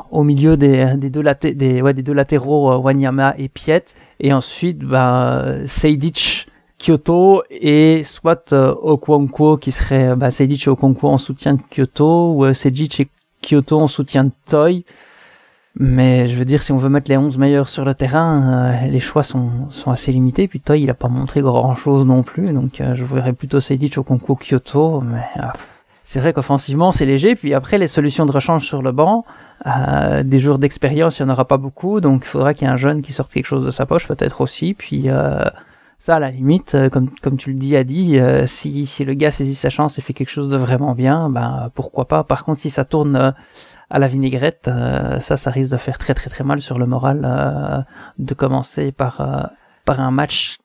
au milieu des, des, deux, ouais, des deux latéraux, euh, Wanyama et Piet, et ensuite ben, Seidic, Kyoto et soit euh, Okwonkwo qui serait ben, Seidic et Okwonkwo en soutien de Kyoto, ou Seidic et Kyoto en soutien de Toy. Mais je veux dire, si on veut mettre les 11 meilleurs sur le terrain, euh, les choix sont, sont assez limités. Puis toi, il a pas montré grand chose non plus. Donc euh, je verrais plutôt Seidic au concours Kyoto. Mais euh, c'est vrai qu'offensivement, c'est léger. Puis après, les solutions de rechange sur le banc, des jours d'expérience, il n'y en aura pas beaucoup. Donc il faudra qu'il y ait un jeune qui sorte quelque chose de sa poche, peut-être aussi. Puis ça, à la limite, comme, comme tu le dis, Adi, si, si le gars saisit sa chance et fait quelque chose de vraiment bien, ben pourquoi pas. Par contre, si ça tourne à la vinaigrette, euh, ça, ça risque de faire très très très mal sur le moral euh, de commencer par, euh, par un match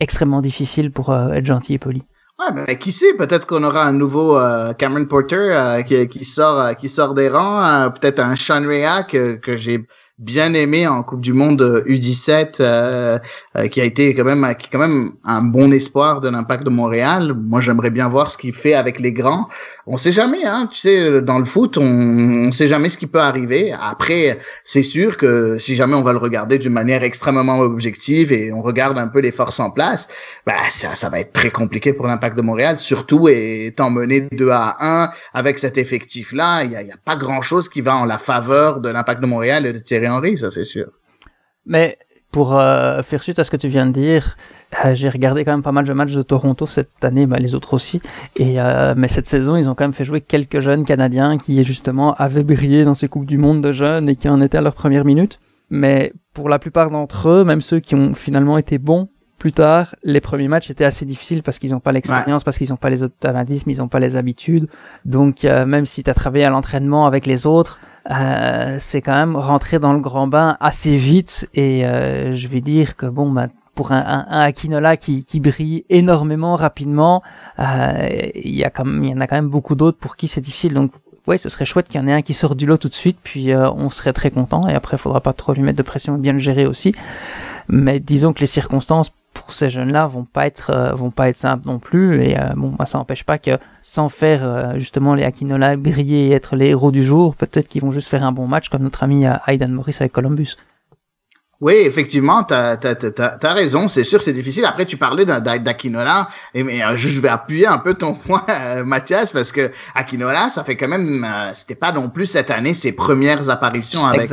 extrêmement difficile pour être gentil et poli. Ouais, mais qui sait, peut-être qu'on aura un nouveau Cameron Porter qui, qui, sort qui sort des rangs, peut-être un Sean Rea que, que j'ai bien aimé en Coupe du Monde U17, euh, euh, qui a été quand même, qui quand même un bon espoir de l'impact de Montréal. Moi, j'aimerais bien voir ce qu'il fait avec les grands. On sait jamais, hein. Tu sais, dans le foot, on, on sait jamais ce qui peut arriver. Après, c'est sûr que si jamais on va le regarder d'une manière extrêmement objective et on regarde un peu les forces en place, bah ça, ça va être très compliqué pour l'impact de Montréal, surtout étant mené 2 à 1 avec cet effectif-là. Il y a, a, pas grand-chose qui va en la faveur de l'impact de Montréal et de Thierry Henry, ça c'est sûr. Mais pour euh, faire suite à ce que tu viens de dire, euh, j'ai regardé quand même pas mal de matchs de Toronto cette année, bah, les autres aussi. Et euh, mais cette saison, ils ont quand même fait jouer quelques jeunes Canadiens qui justement avaient brillé dans ces coupes du monde de jeunes et qui en étaient à leur première minute. Mais pour la plupart d'entre eux, même ceux qui ont finalement été bons plus tard, les premiers matchs étaient assez difficiles parce qu'ils n'ont pas l'expérience, parce qu'ils n'ont pas les automatismes, ils n'ont pas les habitudes. Donc même si tu as travaillé à l'entraînement avec les autres, euh, c'est quand même rentrer dans le grand bain assez vite. Et euh, je vais dire que bon, bah, pour un, un, un Akinola qui, qui, brille énormément rapidement, il y, a il y en a quand même beaucoup d'autres pour qui c'est difficile. Donc ouais, ce serait chouette qu'il y en ait un qui sort du lot tout de suite, puis on serait très content. Et après, il faudra pas trop lui mettre de pression et bien le gérer aussi. Mais disons que les circonstances ces jeunes-là vont pas être euh, vont pas être simples non plus. Et euh, bon moi ça n'empêche pas que sans faire euh, justement les Akinola briller et être les héros du jour peut-être qu'ils vont juste faire un bon match comme notre ami Aidan Morris avec Columbus oui, effectivement, tu as, as, raison. C'est sûr, c'est difficile. Après, tu parlais d'Akinola, et mais euh, je vais appuyer un peu ton point, euh, Mathias, parce que Akinola, ça fait quand même, euh, c'était pas non plus cette année ses premières apparitions avec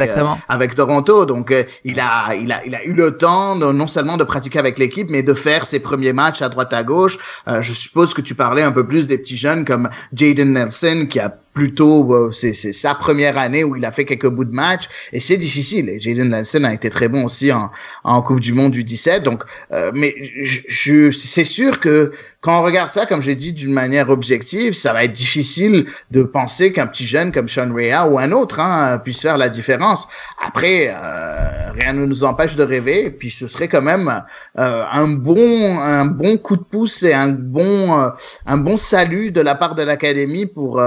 avec Toronto. Donc, il a il a il a eu le temps non seulement de pratiquer avec l'équipe, mais de faire ses premiers matchs à droite à gauche. je suppose que tu parlais un peu plus des petits jeunes comme Jaden Nelson qui a plutôt euh, c'est sa première année où il a fait quelques bouts de match et c'est difficile. Et Jaden Nelson a été très bon aussi en, en Coupe du Monde du 17. Donc, euh, mais je, je c'est sûr que quand on regarde ça, comme j'ai dit, d'une manière objective, ça va être difficile de penser qu'un petit jeune comme Sean Rea ou un autre hein, puisse faire la différence. Après, euh, rien ne nous empêche de rêver. Puis, ce serait quand même euh, un bon, un bon coup de pouce et un bon, euh, un bon salut de la part de l'académie pour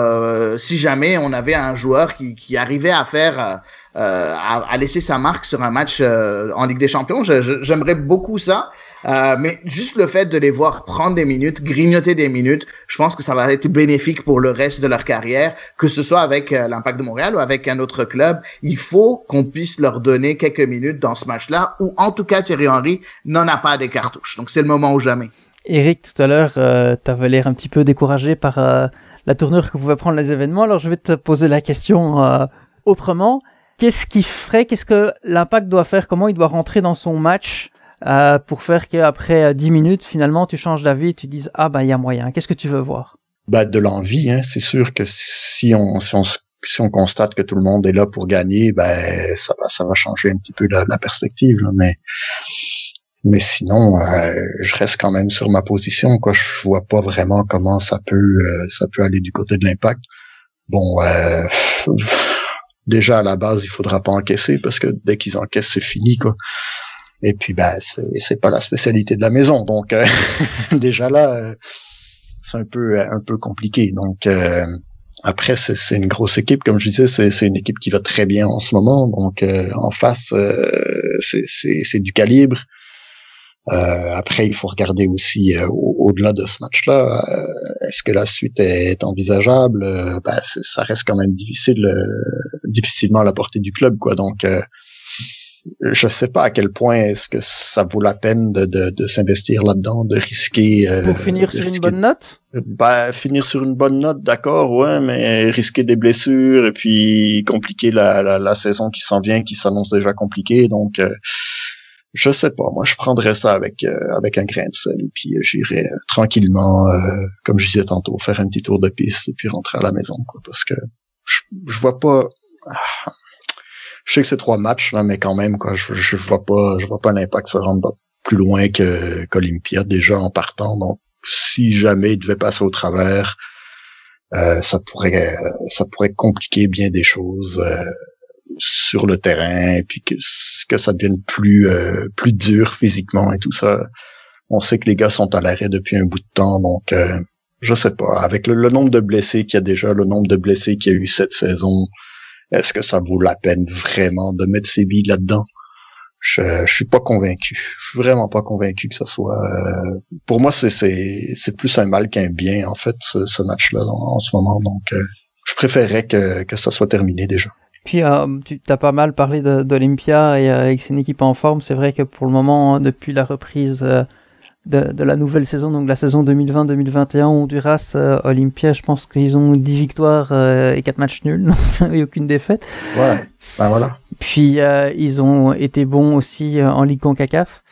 si jamais on avait un joueur qui, qui arrivait à faire euh, à, laisser sa marque sur un match euh, en Ligue des Champions. J'aimerais beaucoup ça, euh, mais juste le fait de les voir prendre des minutes, grignoter des minutes, je pense que ça va être bénéfique pour le reste de leur carrière, que ce soit avec l'Impact de Montréal ou avec un autre club. Il faut qu'on puisse leur donner quelques minutes dans ce match-là, où en tout cas Thierry Henry n'en a pas des cartouches. Donc c'est le moment ou jamais. Eric, tout à l'heure, euh, tu avais l'air un petit peu découragé par la tournure que pouvaient prendre les événements. Alors je vais te poser la question autrement qu'est-ce qu'il ferait, qu'est-ce que l'impact doit faire, comment il doit rentrer dans son match euh, pour faire qu'après 10 euh, minutes, finalement, tu changes d'avis et tu dises ah bah il y a moyen. Qu'est-ce que tu veux voir? Bah de l'envie, hein. c'est sûr que si on, si on si on constate que tout le monde est là pour gagner, ben ça va ça va changer un petit peu la, perspective, mais mais sinon, euh, je reste quand même sur ma position. Quoi, je vois pas vraiment comment ça peut ça peut aller du côté de l'impact. Bon, euh, déjà à la base, il faudra pas encaisser parce que dès qu'ils encaissent, c'est fini quoi. Et puis bah c'est pas la spécialité de la maison, donc euh, déjà là euh, c'est un peu un peu compliqué. Donc euh, après c'est une grosse équipe, comme je disais, c'est une équipe qui va très bien en ce moment. Donc en face c'est du calibre. Euh, après, il faut regarder aussi euh, au-delà de ce match-là. Euh, est-ce que la suite est, envisageable? Ben, Ça reste quand même difficile, difficilement à la portée du club, quoi. Donc, je sais pas à quel point est-ce que ça vaut la peine de, de, de s'investir là-dedans, de risquer. Pour finir sur une bonne note? Ben, finir sur une bonne note, d'accord, ouais, mais risquer des blessures et puis compliquer la, la, la saison qui s'en vient, qui s'annonce déjà compliquée. Donc, je sais pas. Moi, je prendrais ça avec euh, avec un grain de sel, puis euh, j'irais euh, tranquillement, comme je disais tantôt, faire un petit tour de piste et puis rentrer à la maison, quoi, parce que je, je vois pas. Ah, je sais que c'est trois matchs, mais quand même, je, je vois pas, je vois l'impact se rendre plus loin que qu'Olympia déjà en partant. Donc, si jamais il devait passer au travers, ça pourrait, ça pourrait compliquer bien des choses sur le terrain et puis que, ça devienne plus euh, plus dur physiquement et tout ça. On sait que les gars sont à l'arrêt depuis un bout de temps, donc euh, je sais pas. Avec le, nombre de blessés qu'il y a déjà, le nombre de blessés qu'il y a eu cette saison, est-ce que ça vaut la peine vraiment de mettre ses billes là-dedans? Je, je suis pas convaincu. Je suis vraiment pas convaincu que ça soit. Euh, pour moi, c'est c'est plus un mal qu'un bien en fait ce, match-là en, ce moment. Donc, euh, je préférerais que que ça soit terminé déjà. Puis euh, tu as pas mal parlé d'Olympia et euh, avec une équipe en forme. C'est vrai que pour le moment, hein, depuis la reprise euh, de, de, la nouvelle saison, donc la saison 2020-2021, Honduras, euh, Olympia, je pense qu'ils ont 10 victoires et 4 matchs nuls et aucune défaite. Ouais, ben voilà. Puis ils ont été bons aussi en Ligue CONCACAF.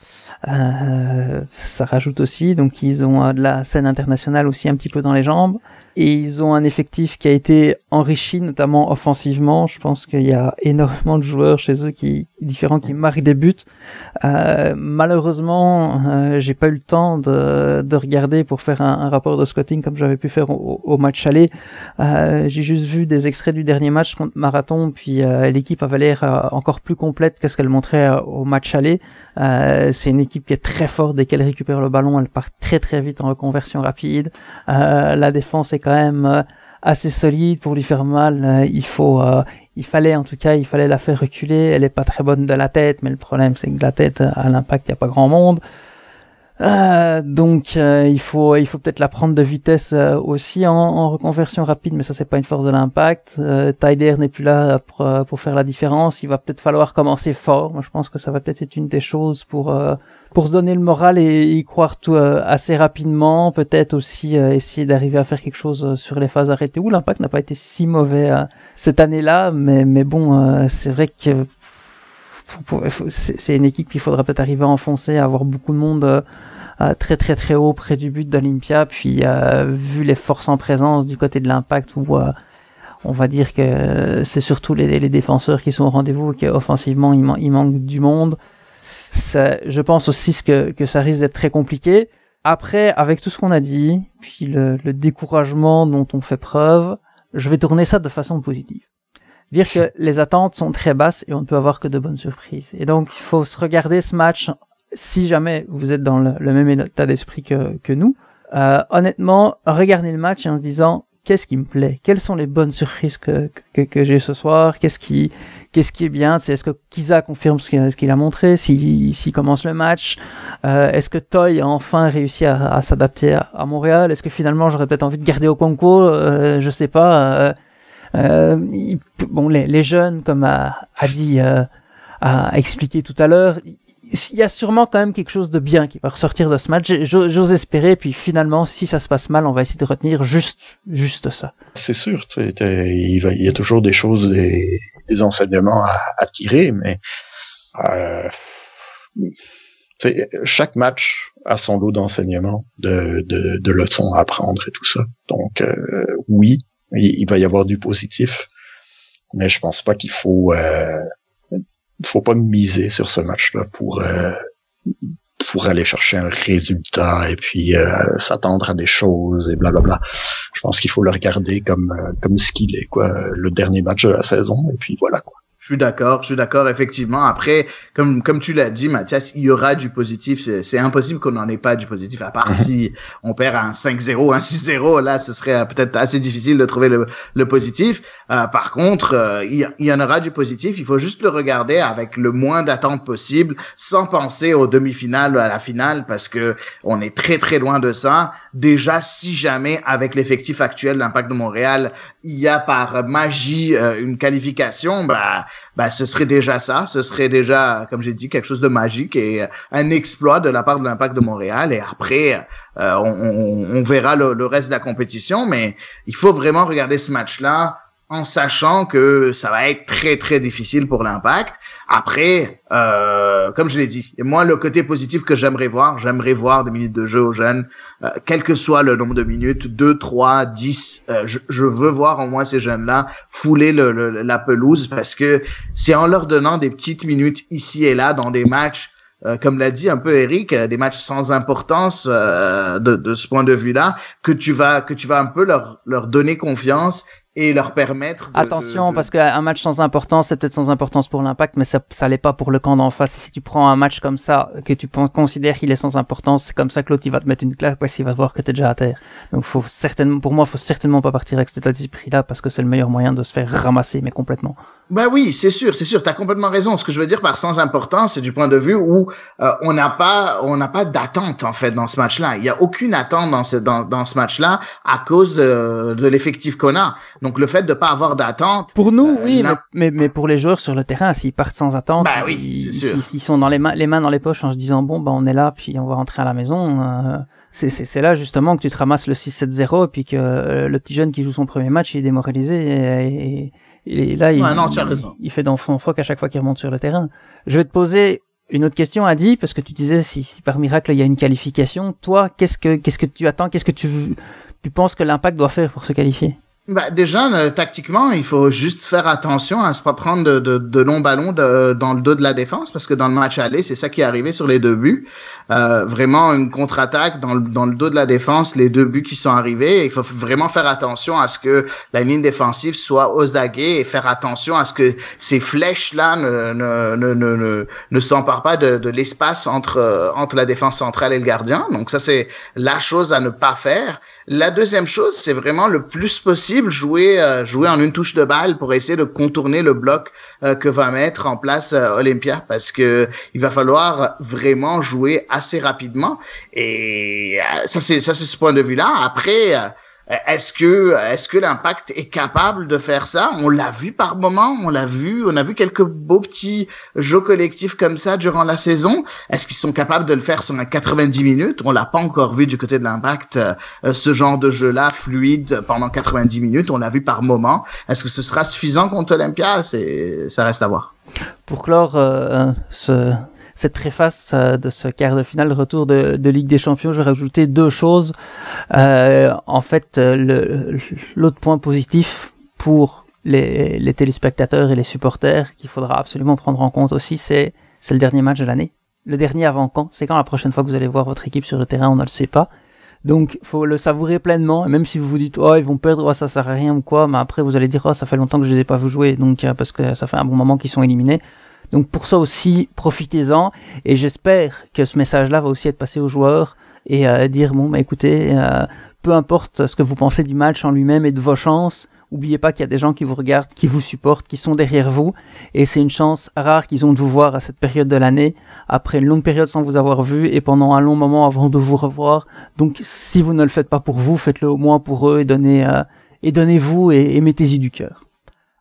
ça rajoute aussi, donc ils ont de la scène internationale aussi un petit peu dans les jambes. et ils ont un effectif qui a été enrichi, notamment offensivement. Je pense qu'il y a énormément de joueurs chez eux qui différents qui marquent des buts. Euh, malheureusement, euh, j'ai pas eu le temps de, de regarder pour faire un, rapport de scouting comme j'avais pu faire au, au match aller. Euh, j'ai juste vu des extraits du dernier match contre Marathon, puis euh, l'équipe avait l'air euh, encore plus complète que ce qu'elle montrait au match aller. c'est une équipe qui est très forte dès qu'elle récupère le ballon, elle part très très vite en reconversion rapide. la défense est quand même assez solide pour lui faire mal. il faut, il fallait en tout cas, il fallait la faire reculer. Elle est pas très bonne de la tête, mais le problème c'est que de la tête à l'impact, il n'y a pas grand monde. Euh, donc euh, il faut il faut peut-être la prendre de vitesse euh, aussi en, en, reconversion rapide, mais ça c'est pas une force de l'impact. Euh, Tyder n'est plus là pour, pour faire la différence. Il va peut-être falloir commencer fort. Moi je pense que ça va peut-être être une des choses pour pour se donner le moral et y croire tout assez rapidement. Peut-être aussi essayer d'arriver à faire quelque chose sur les phases arrêtées où l'impact n'a pas été si mauvais cette année-là, mais mais bon c'est vrai que c'est une équipe qu'il faudra peut-être arriver à enfoncer, à avoir beaucoup de monde euh, euh, très très très haut près du but d'Olympia. Puis euh, vu les forces en présence du côté de l'impact, où on va dire que c'est surtout les, les, défenseurs qui sont au rendez-vous, qu'offensivement il, il, manque du monde. Je pense aussi que, que ça risque d'être très compliqué. Après, avec tout ce qu'on a dit, puis le, le découragement dont on fait preuve, je vais tourner ça de façon positive dire que les attentes sont très basses et on ne peut avoir que de bonnes surprises. Et donc, il faut se regarder ce match si jamais vous êtes dans le, même état d'esprit que, que nous. Euh, honnêtement, regardez le match en se disant qu'est-ce qui me plaît, quelles sont les bonnes surprises que, que, que j'ai ce soir, qu'est-ce qui, qu'est-ce qui est bien, c'est est-ce que Kiza confirme ce qu'il a montré, s'il si, commence le match, euh, est-ce que Toy a enfin réussi à, s'adapter à, Montréal, est-ce que finalement j'aurais peut-être envie de garder au concours, euh, je sais pas. Euh, euh, bon, les, les, jeunes, comme a, a dit, euh, a expliqué tout à l'heure, il y a sûrement quand même quelque chose de bien qui va ressortir de ce match. J'ose espérer, puis finalement, si ça se passe mal, on va essayer de retenir juste, juste ça. C'est sûr, il, il, y a toujours des choses, des, enseignements à, tirer, mais euh, chaque match a son lot d'enseignements, de, leçons à apprendre et tout ça. Donc euh, oui, il, va y avoir du positif, mais je pense pas qu'il faut euh, faut pas miser sur ce match-là pour euh, pour aller chercher un résultat et puis euh, s'attendre à des choses et blablabla. Je pense qu'il faut le regarder comme euh, comme ce qu'il est quoi, le dernier match de la saison et puis voilà quoi. Je suis d'accord, je suis d'accord, effectivement. Après, comme, comme tu l'as dit, Mathias, il y aura du positif. C'est impossible qu'on n'en ait pas du positif, à part mhm. si on perd un 5-0, un 6-0. Là, ce serait peut-être assez difficile de trouver le, le positif. Euh, par contre, euh, il, y en aura du positif. Il faut juste le regarder avec le moins d'attente possible, sans penser aux demi-finales ou à la finale, parce que on est très, très loin de ça. Déjà, si jamais, avec l'effectif actuel de l'Impact de Montréal, il y a par magie euh, une qualification, bah bah, ce serait déjà ça. Ce serait déjà, comme j'ai dit, quelque chose de magique et euh, un exploit de la part de l'Impact de Montréal. Et après, euh, on, on, verra le, le, reste de la compétition. Mais il faut vraiment regarder ce match-là en sachant que ça va être très très difficile pour l'impact. Après, euh, comme je l'ai dit, moi le côté positif que j'aimerais voir, j'aimerais voir des minutes de jeu aux jeunes, euh, quel que soit le nombre de minutes, 2, 3, 10, je, veux voir au moins ces jeunes-là fouler le, la pelouse parce que c'est en leur donnant des petites minutes ici et là dans des matchs euh, comme l'a dit un peu Eric, des matchs sans importance euh, de, de, ce point de vue-là, que tu vas que tu vas un peu leur leur donner confiance et leur permettre. Attention, parce qu'un match sans importance, c'est peut-être sans importance pour l'impact, mais ça, ça l'est pas pour le camp d'en face. Si tu prends un match comme ça, que tu considères qu'il est sans importance, c'est comme ça que l'autre il va te mettre une claque parce qu'il va voir que tu es déjà à terre. Donc faut certainement, pour moi, faut certainement pas partir avec cet état d'esprit-là parce que c'est le meilleur moyen de se faire ramasser, mais complètement. Bah oui, c'est sûr, c'est sûr, tu as complètement raison. Ce que je veux dire par sans importance, c'est du point de vue où euh, on n'a pas on n'a pas d'attente en fait dans ce match-là. Il y a aucune attente dans ce dans, dans ce match-là à cause de, de l'effectif qu'on a. Donc le fait de pas avoir d'attente. Pour nous, euh, oui, mais, mais pour les joueurs sur le terrain, s'ils partent sans attente, bah oui, s'ils sont dans les mains les mains dans les poches en se disant bon bah on est là puis on va rentrer à la maison. Euh, c'est là justement que tu te ramasses le 6-7-0 et puis que le petit jeune qui joue son premier match il est démoralisé et, et et là, il, il, fait d'enfant froc à chaque fois qu'il remonte sur le terrain. Je vais te poser une autre question, Adi, parce que tu disais si, par miracle il y a une qualification. Toi, qu'est-ce que qu'est-ce que tu attends Qu'est-ce que tu tu penses que l'impact doit faire pour se qualifier? Bah, déjà, euh, tactiquement, il faut juste faire attention à ne pas prendre de, de, de longs ballons dans le dos de la défense, parce que dans le match aller, c'est ça qui est arrivé sur les deux buts. Euh, vraiment une contre-attaque dans le, dans le dos de la défense, les deux buts qui sont arrivés. Il faut vraiment faire attention à ce que la ligne défensive soit aux aguets et faire attention à ce que ces flèches-là ne, ne, ne, ne, ne s'emparent pas de, de l'espace entre, entre la défense centrale et le gardien. Donc ça, c'est la chose à ne pas faire. La deuxième chose, c'est vraiment le plus possible jouer euh, jouer en une touche de balle pour essayer de contourner le bloc euh, que va mettre en place euh, Olympia? Parce que il va falloir vraiment jouer assez rapidement et ça c'est ça c'est ce point de vue là. Après est-ce que est-ce que l'impact est capable de faire ça? On l'a vu par moment, on l'a vu, on a vu quelques beaux petits jeux collectifs comme ça durant la saison. Est-ce qu'ils sont capables de le faire sur un 90 minutes? On l'a pas encore vu du côté de l'impact euh, ce genre de jeu-là fluide pendant 90 minutes. On l'a vu par moment. Est-ce que ce sera suffisant contre Olympia? C'est ça reste à voir. Pour clore euh, ce, cette préface euh, de ce quart de finale retour de, de, Ligue des Champions, je vais rajouter deux choses. Euh, en fait, euh, l'autre point positif pour les, les, téléspectateurs et les supporters qu'il faudra absolument prendre en compte aussi, c'est le dernier match de l'année. Le dernier avant quand? C'est quand la prochaine fois que vous allez voir votre équipe sur le terrain? On ne le sait pas. Donc, faut le savourer pleinement. Et même si vous vous dites, oh, ils vont perdre, oh, ça sert à rien ou quoi, mais après, vous allez dire, oh, ça fait longtemps que je les ai pas vu jouer, donc, parce que ça fait un bon moment qu'ils sont éliminés. Donc pour ça aussi, profitez-en et j'espère que ce message-là va aussi être passé aux joueurs et euh, dire bon bah écoutez, euh, peu importe ce que vous pensez du match en lui-même et de vos chances, oubliez pas qu'il y a des gens qui vous regardent, qui vous supportent, qui sont derrière vous et c'est une chance rare qu'ils ont de vous voir à cette période de l'année après une longue période sans vous avoir vu et pendant un long moment avant de vous revoir. Donc si vous ne le faites pas pour vous, faites-le au moins pour eux et donnez euh, et donnez-vous et, et mettez-y du cœur.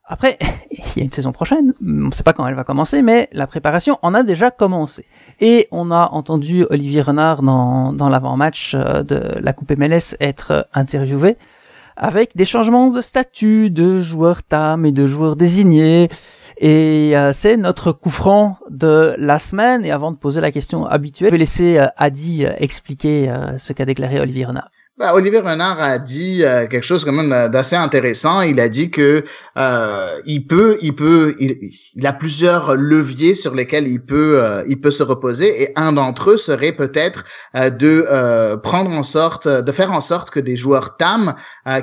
Après, il y a une saison prochaine, on ne sait pas quand elle va commencer, mais la préparation en a déjà commencé. Et on a entendu Olivier Renard dans, l'avant-match euh, de la Coupe MLS être interviewé avec des changements de statut de joueurs TAM et de joueurs désignés. Et euh, c'est notre coup franc de la semaine. Et avant de poser la question habituelle, je vais laisser euh, Adi expliquer ce qu'a déclaré Olivier Renard. Ben, Olivier Renard a dit euh, quelque chose quand même d'assez intéressant. Il a dit que euh, il peut, il peut, il, a plusieurs leviers sur lesquels il peut, euh, il peut se reposer, et un d'entre eux serait peut-être euh, de prendre en sorte, de faire en sorte que des joueurs TAM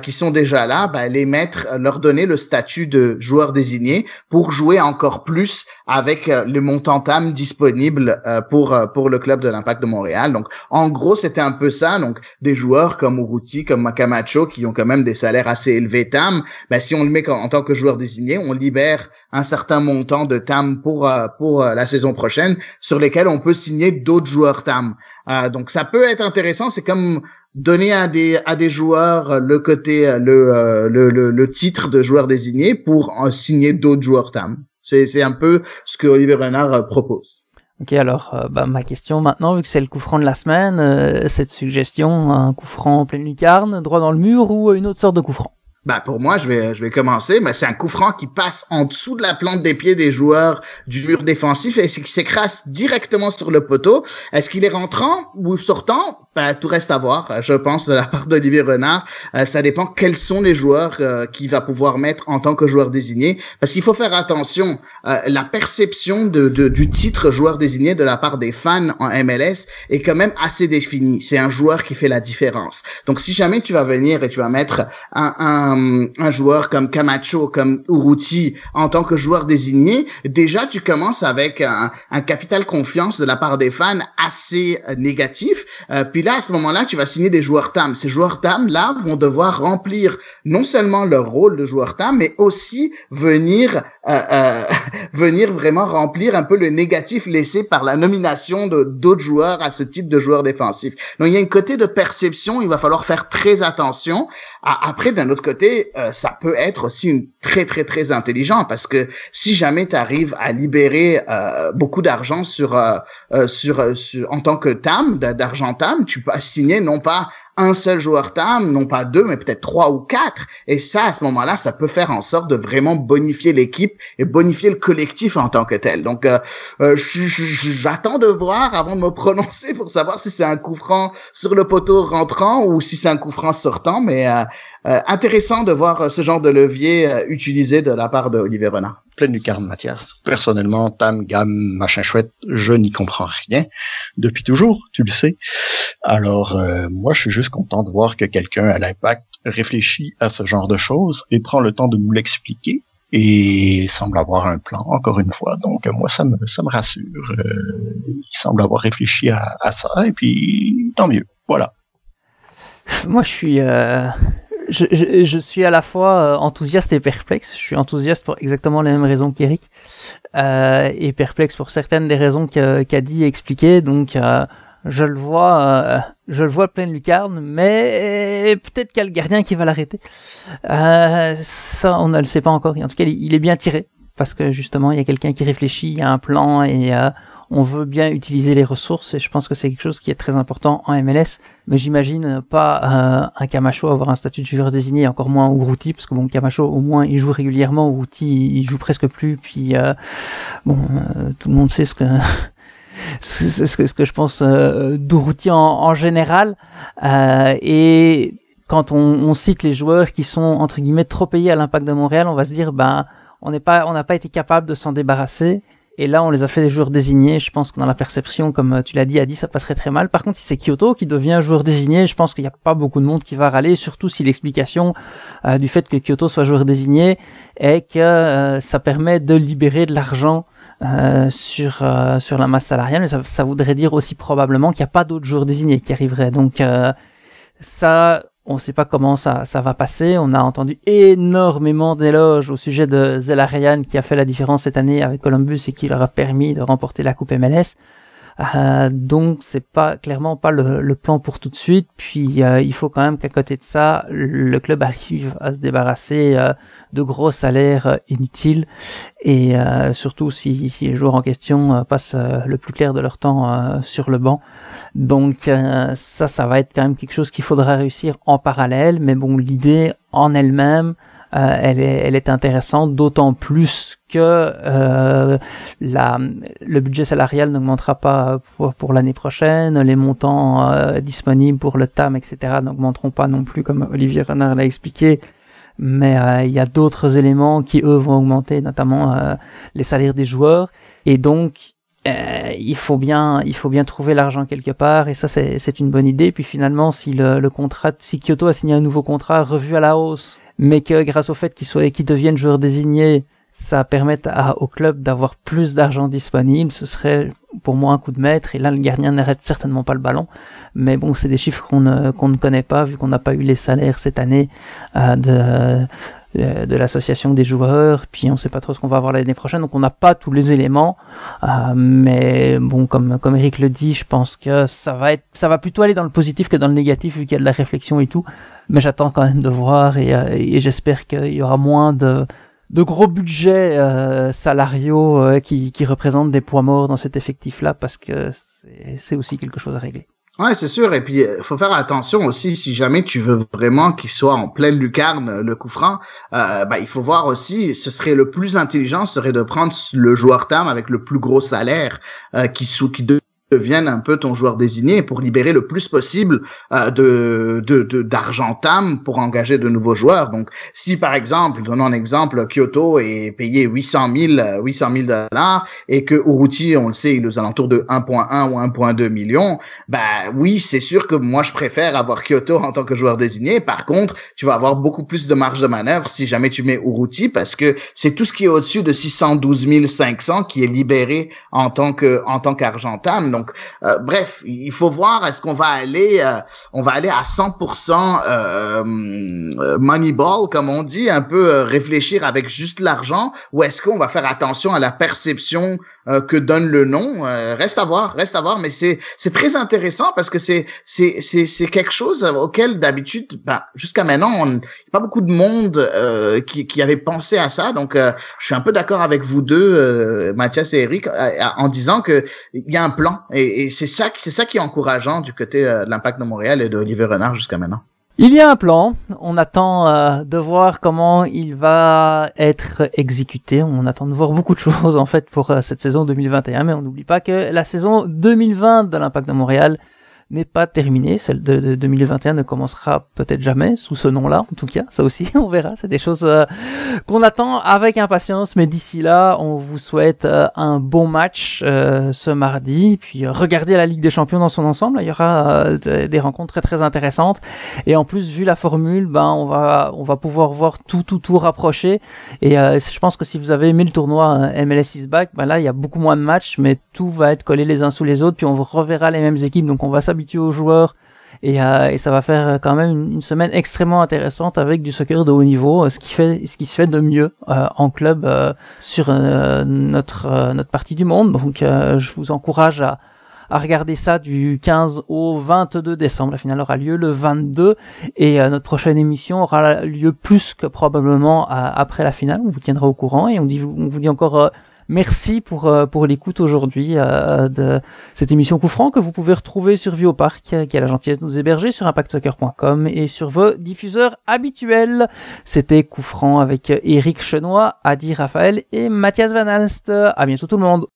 qui sont déjà là, ben, les mettre, leur donner le statut de joueur désigné pour jouer encore plus avec le montant TAM disponible pour pour le club de l'Impact de Montréal. Donc, en gros, c'était un peu ça. Donc, des joueurs comme Uruti, comme Makamacho, qui ont quand même des salaires assez élevés TAM, ben, si on le met en tant que joueur désigné, on libère un certain montant de TAM pour, euh, pour euh, la saison prochaine, sur lesquels on peut signer d'autres joueurs TAM. Euh, donc ça peut être intéressant, c'est comme donner à des à des joueurs le côté le le, le, le titre de joueur désigné pour signer d'autres joueurs TAM. C'est c'est un peu ce que Olivier Renard propose. Ok, alors euh, bah, ma question maintenant, vu que c'est le coup franc de la semaine, euh, cette suggestion, un coup franc en pleine lucarne, droit dans le mur ou une autre sorte de coup franc? Bah pour moi, je vais, je vais commencer, mais c'est un coup franc qui passe en dessous de la plante des pieds des joueurs du mur défensif et qui s'écrase directement sur le poteau. Est-ce qu'il est rentrant ou sortant? Bah, Tout reste à voir, je pense, de la part d'Olivier Renard. Euh, ça dépend quels sont les joueurs euh, qu'il va pouvoir mettre en tant que joueur désigné, parce qu'il faut faire attention. Euh, la perception de, de, du titre joueur désigné de la part des fans en MLS est quand même assez définie. C'est un joueur qui fait la différence. Donc si jamais tu vas venir et tu vas mettre un, un un, joueur comme Camacho, comme Uruti en tant que joueur désigné, déjà tu commences avec un, capital confiance de la part des fans assez euh, négatif. Euh, puis là, à ce moment-là, tu vas signer des joueurs TAM. Ces joueurs TAM, là, vont devoir remplir non seulement leur rôle de joueur TAM, mais aussi venir euh, venir vraiment remplir un peu le négatif laissé par la nomination d'autres joueurs à ce type de joueur défensif. Donc il y a une côté de perception, il va falloir faire très attention. Après, d'un autre côté, euh, ça peut être aussi une très très très intelligent parce que si jamais tu arrives à libérer euh, beaucoup d'argent sur, euh, sur, sur en tant que TAM d'argent TAM, tu peux signer non pas un seul joueur TAM, non pas deux, mais peut-être trois ou quatre. Et ça, à ce moment-là, ça peut faire en sorte de vraiment bonifier l'équipe et bonifier le collectif en tant que tel. Donc, euh, euh, j'attends de voir avant de me prononcer pour savoir si c'est un coup franc sur le poteau rentrant ou si c'est un coup franc sortant. Mais euh, euh, intéressant de voir euh, ce genre de levier utilisé de la part de Olivier Renard. Pleine lucarne, Mathias. Personnellement, tam, gamme, machin chouette, je n'y comprends rien. Depuis toujours, tu le sais. Alors, moi, je suis juste content de voir que quelqu'un à l'impact réfléchit à ce genre de choses et prend le temps de nous l'expliquer et semble avoir un plan, encore une fois. Donc, moi, ça me, ça me rassure. il semble avoir réfléchi à, à, ça, et puis, tant mieux. Voilà. Moi, je suis, euh, je, suis à la fois euh, enthousiaste et perplexe. Je suis enthousiaste pour exactement les mêmes raisons qu'Eric euh, et perplexe pour certaines des raisons qu'a dit et expliqué. Donc euh, je le vois, je le vois pleine lucarne, mais peut-être qu'il y a le gardien qui va l'arrêter. ça, on ne le sait pas encore. En tout cas, il est bien tiré parce que justement, il y a quelqu'un qui réfléchit, il y a un plan et on veut bien utiliser les ressources et je pense que c'est quelque chose qui est très important en MLS. Mais j'imagine pas euh, un Camacho avoir un statut de joueur désigné, encore moins Uruti, parce que bon, Camacho au moins il joue régulièrement, Uruti il joue presque plus. Puis euh, bon, euh, tout le monde sait ce que ce, que, ce que je pense d'Uruti en, général. et quand on, on, cite les joueurs qui sont entre guillemets trop payés à l'impact de Montréal, on va se dire ben on n'est pas on n'a pas été capable de s'en débarrasser et là, on les a fait des joueurs désignés. Je pense que dans la perception, comme euh, tu l'as dit, Adi, ça passerait très mal. Par contre, si c'est Kyoto qui devient joueur désigné, je pense qu'il n'y a pas beaucoup de monde qui va râler, surtout si l'explication euh, du fait que Kyoto soit joueur désigné est que euh, ça permet de libérer de l'argent sur sur la masse salariale. Ça, ça voudrait dire aussi probablement qu'il n'y a pas d'autres joueurs désignés qui arriveraient. Donc ça, on ne sait pas comment ça, ça, va passer. On a entendu énormément d'éloges au sujet de Zelarian qui a fait la différence cette année avec Columbus et qui leur a permis de remporter la Coupe MLS. Euh, donc c'est pas clairement pas le, plan pour tout de suite. Puis euh, il faut quand même qu'à côté de ça, le club arrive à se débarrasser euh, de gros salaires inutiles et surtout si, si, les joueurs en question passent le plus clair de leur temps sur le banc. Donc ça, ça va être quand même quelque chose qu'il faudra réussir en parallèle. Mais bon, l'idée en elle-même, euh, elle, est, intéressante, d'autant plus que euh, le budget salarial n'augmentera pas pour, l'année prochaine, les montants euh, disponibles pour le TAM, etc. n'augmenteront pas non plus, comme Olivier Renard l'a expliqué. Mais il y a d'autres éléments qui, eux, vont augmenter, notamment les salaires des joueurs. Et donc, il faut bien il faut bien trouver l'argent quelque part et ça c'est une bonne idée puis finalement si le, le contrat si Kyoto a signé un nouveau contrat revu à la hausse mais que grâce au fait qu'ils soient qu'ils deviennent joueurs désignés, ça permette à, au club d'avoir plus d'argent disponible, ce serait pour moi un coup de maître. Et là, le gardien n'arrête certainement pas le ballon. Mais bon, c'est des chiffres qu'on ne, qu'on ne connaît pas vu qu'on n'a pas eu les salaires cette année euh, de euh, de l'association des joueurs, puis on ne sait pas trop ce qu'on va avoir l'année prochaine, donc on n'a pas tous les éléments. Euh, mais bon, comme comme Eric le dit, je pense que ça va être, ça va plutôt aller dans le positif que dans le négatif vu qu'il y a de la réflexion et tout. Mais j'attends quand même de voir et, euh, et j'espère qu'il y aura moins de de gros budgets euh, salariaux euh, qui, qui représentent des poids morts dans cet effectif-là parce que c'est aussi quelque chose à régler. Ouais, c'est sûr. Et puis, il faut faire attention aussi, si jamais tu veux vraiment qu'il soit en pleine lucarne, le coup franc, euh, bah, il faut voir aussi, ce serait le plus intelligent, serait de prendre le joueur TAM avec le plus gros salaire euh, qui, sous, qui devienne un peu ton joueur désigné pour libérer le plus possible euh, de d'argent de, TAM pour engager de nouveaux joueurs. Donc, si par exemple, donnons un exemple, Kyoto est payé 800 000 800 000 dollars et que Uruti, on le sait, il est aux alentours de 1.1 ou 1.2 millions, bah oui, c'est sûr que moi je préfère avoir Kyoto en tant que joueur désigné. Par contre, tu vas avoir beaucoup plus de marge de manœuvre si jamais tu mets Uruti parce que c'est tout ce qui est au-dessus de 612 500 qui est libéré en tant que en tant TAM. Donc, euh, bref, il faut voir est-ce qu'on va aller, euh, on va aller à 100% euh, Moneyball, comme on dit, un peu réfléchir avec juste l'argent, ou est-ce qu'on va faire attention à la perception que donne le nom Reste à voir, reste à voir, mais c'est c'est très intéressant parce que c'est c'est c'est c'est quelque chose auquel d'habitude, bah, jusqu'à maintenant, a pas beaucoup de monde qui qui avait pensé à ça, donc je suis un peu d'accord avec vous deux, Mathias et Eric, en disant que il y a un plan Et, c'est ça, qui est encourageant du côté de l'impact de Montréal et d'Olivier Renard jusqu'à maintenant. Il y a un plan, on attend euh, de voir comment il va être exécuté, on attend de voir beaucoup de choses en fait pour euh, cette saison 2021, mais on n'oublie pas que la saison 2020 de l'Impact de Montréal n'est pas terminée. Celle de, 2021 ne commencera peut-être jamais sous ce nom-là, en tout cas. Ça aussi, on verra. C'est des choses euh, qu'on attend avec impatience. Mais d'ici là, on vous souhaite euh, un bon match euh, ce mardi. Puis regardez la Ligue des Champions dans son ensemble. Il y aura des rencontres très très intéressantes. Et en plus, vu la formule, ben on va on va pouvoir voir tout tout tout rapproché. Et je pense que si vous avez aimé le tournoi MLS is back, ben là il y a beaucoup moins de matchs, mais tout va être collé les uns sous les autres. Puis on reverra les mêmes équipes. Donc on va s'habituer aux joueurs et, euh, et, ça va faire quand même une, semaine extrêmement intéressante avec du soccer de haut niveau, euh, ce qui fait ce qui se fait de mieux euh, en club sur notre notre partie du monde. Donc je vous encourage à à regarder ça du 15 au 22 décembre. La finale aura lieu le 22 et notre prochaine émission aura lieu plus que probablement après la finale. On vous tiendra au courant et on, dit, on vous dit encore Merci pour, euh, pour l'écoute aujourd'hui euh, de cette émission Coup que vous pouvez retrouver sur Viopark, qui a la gentillesse de nous héberger sur impactsoccer.com et sur vos diffuseurs habituels. C'était Coup avec Eric Chenois, Adi Raphaël et Mathias Van Alst. À bientôt tout le monde.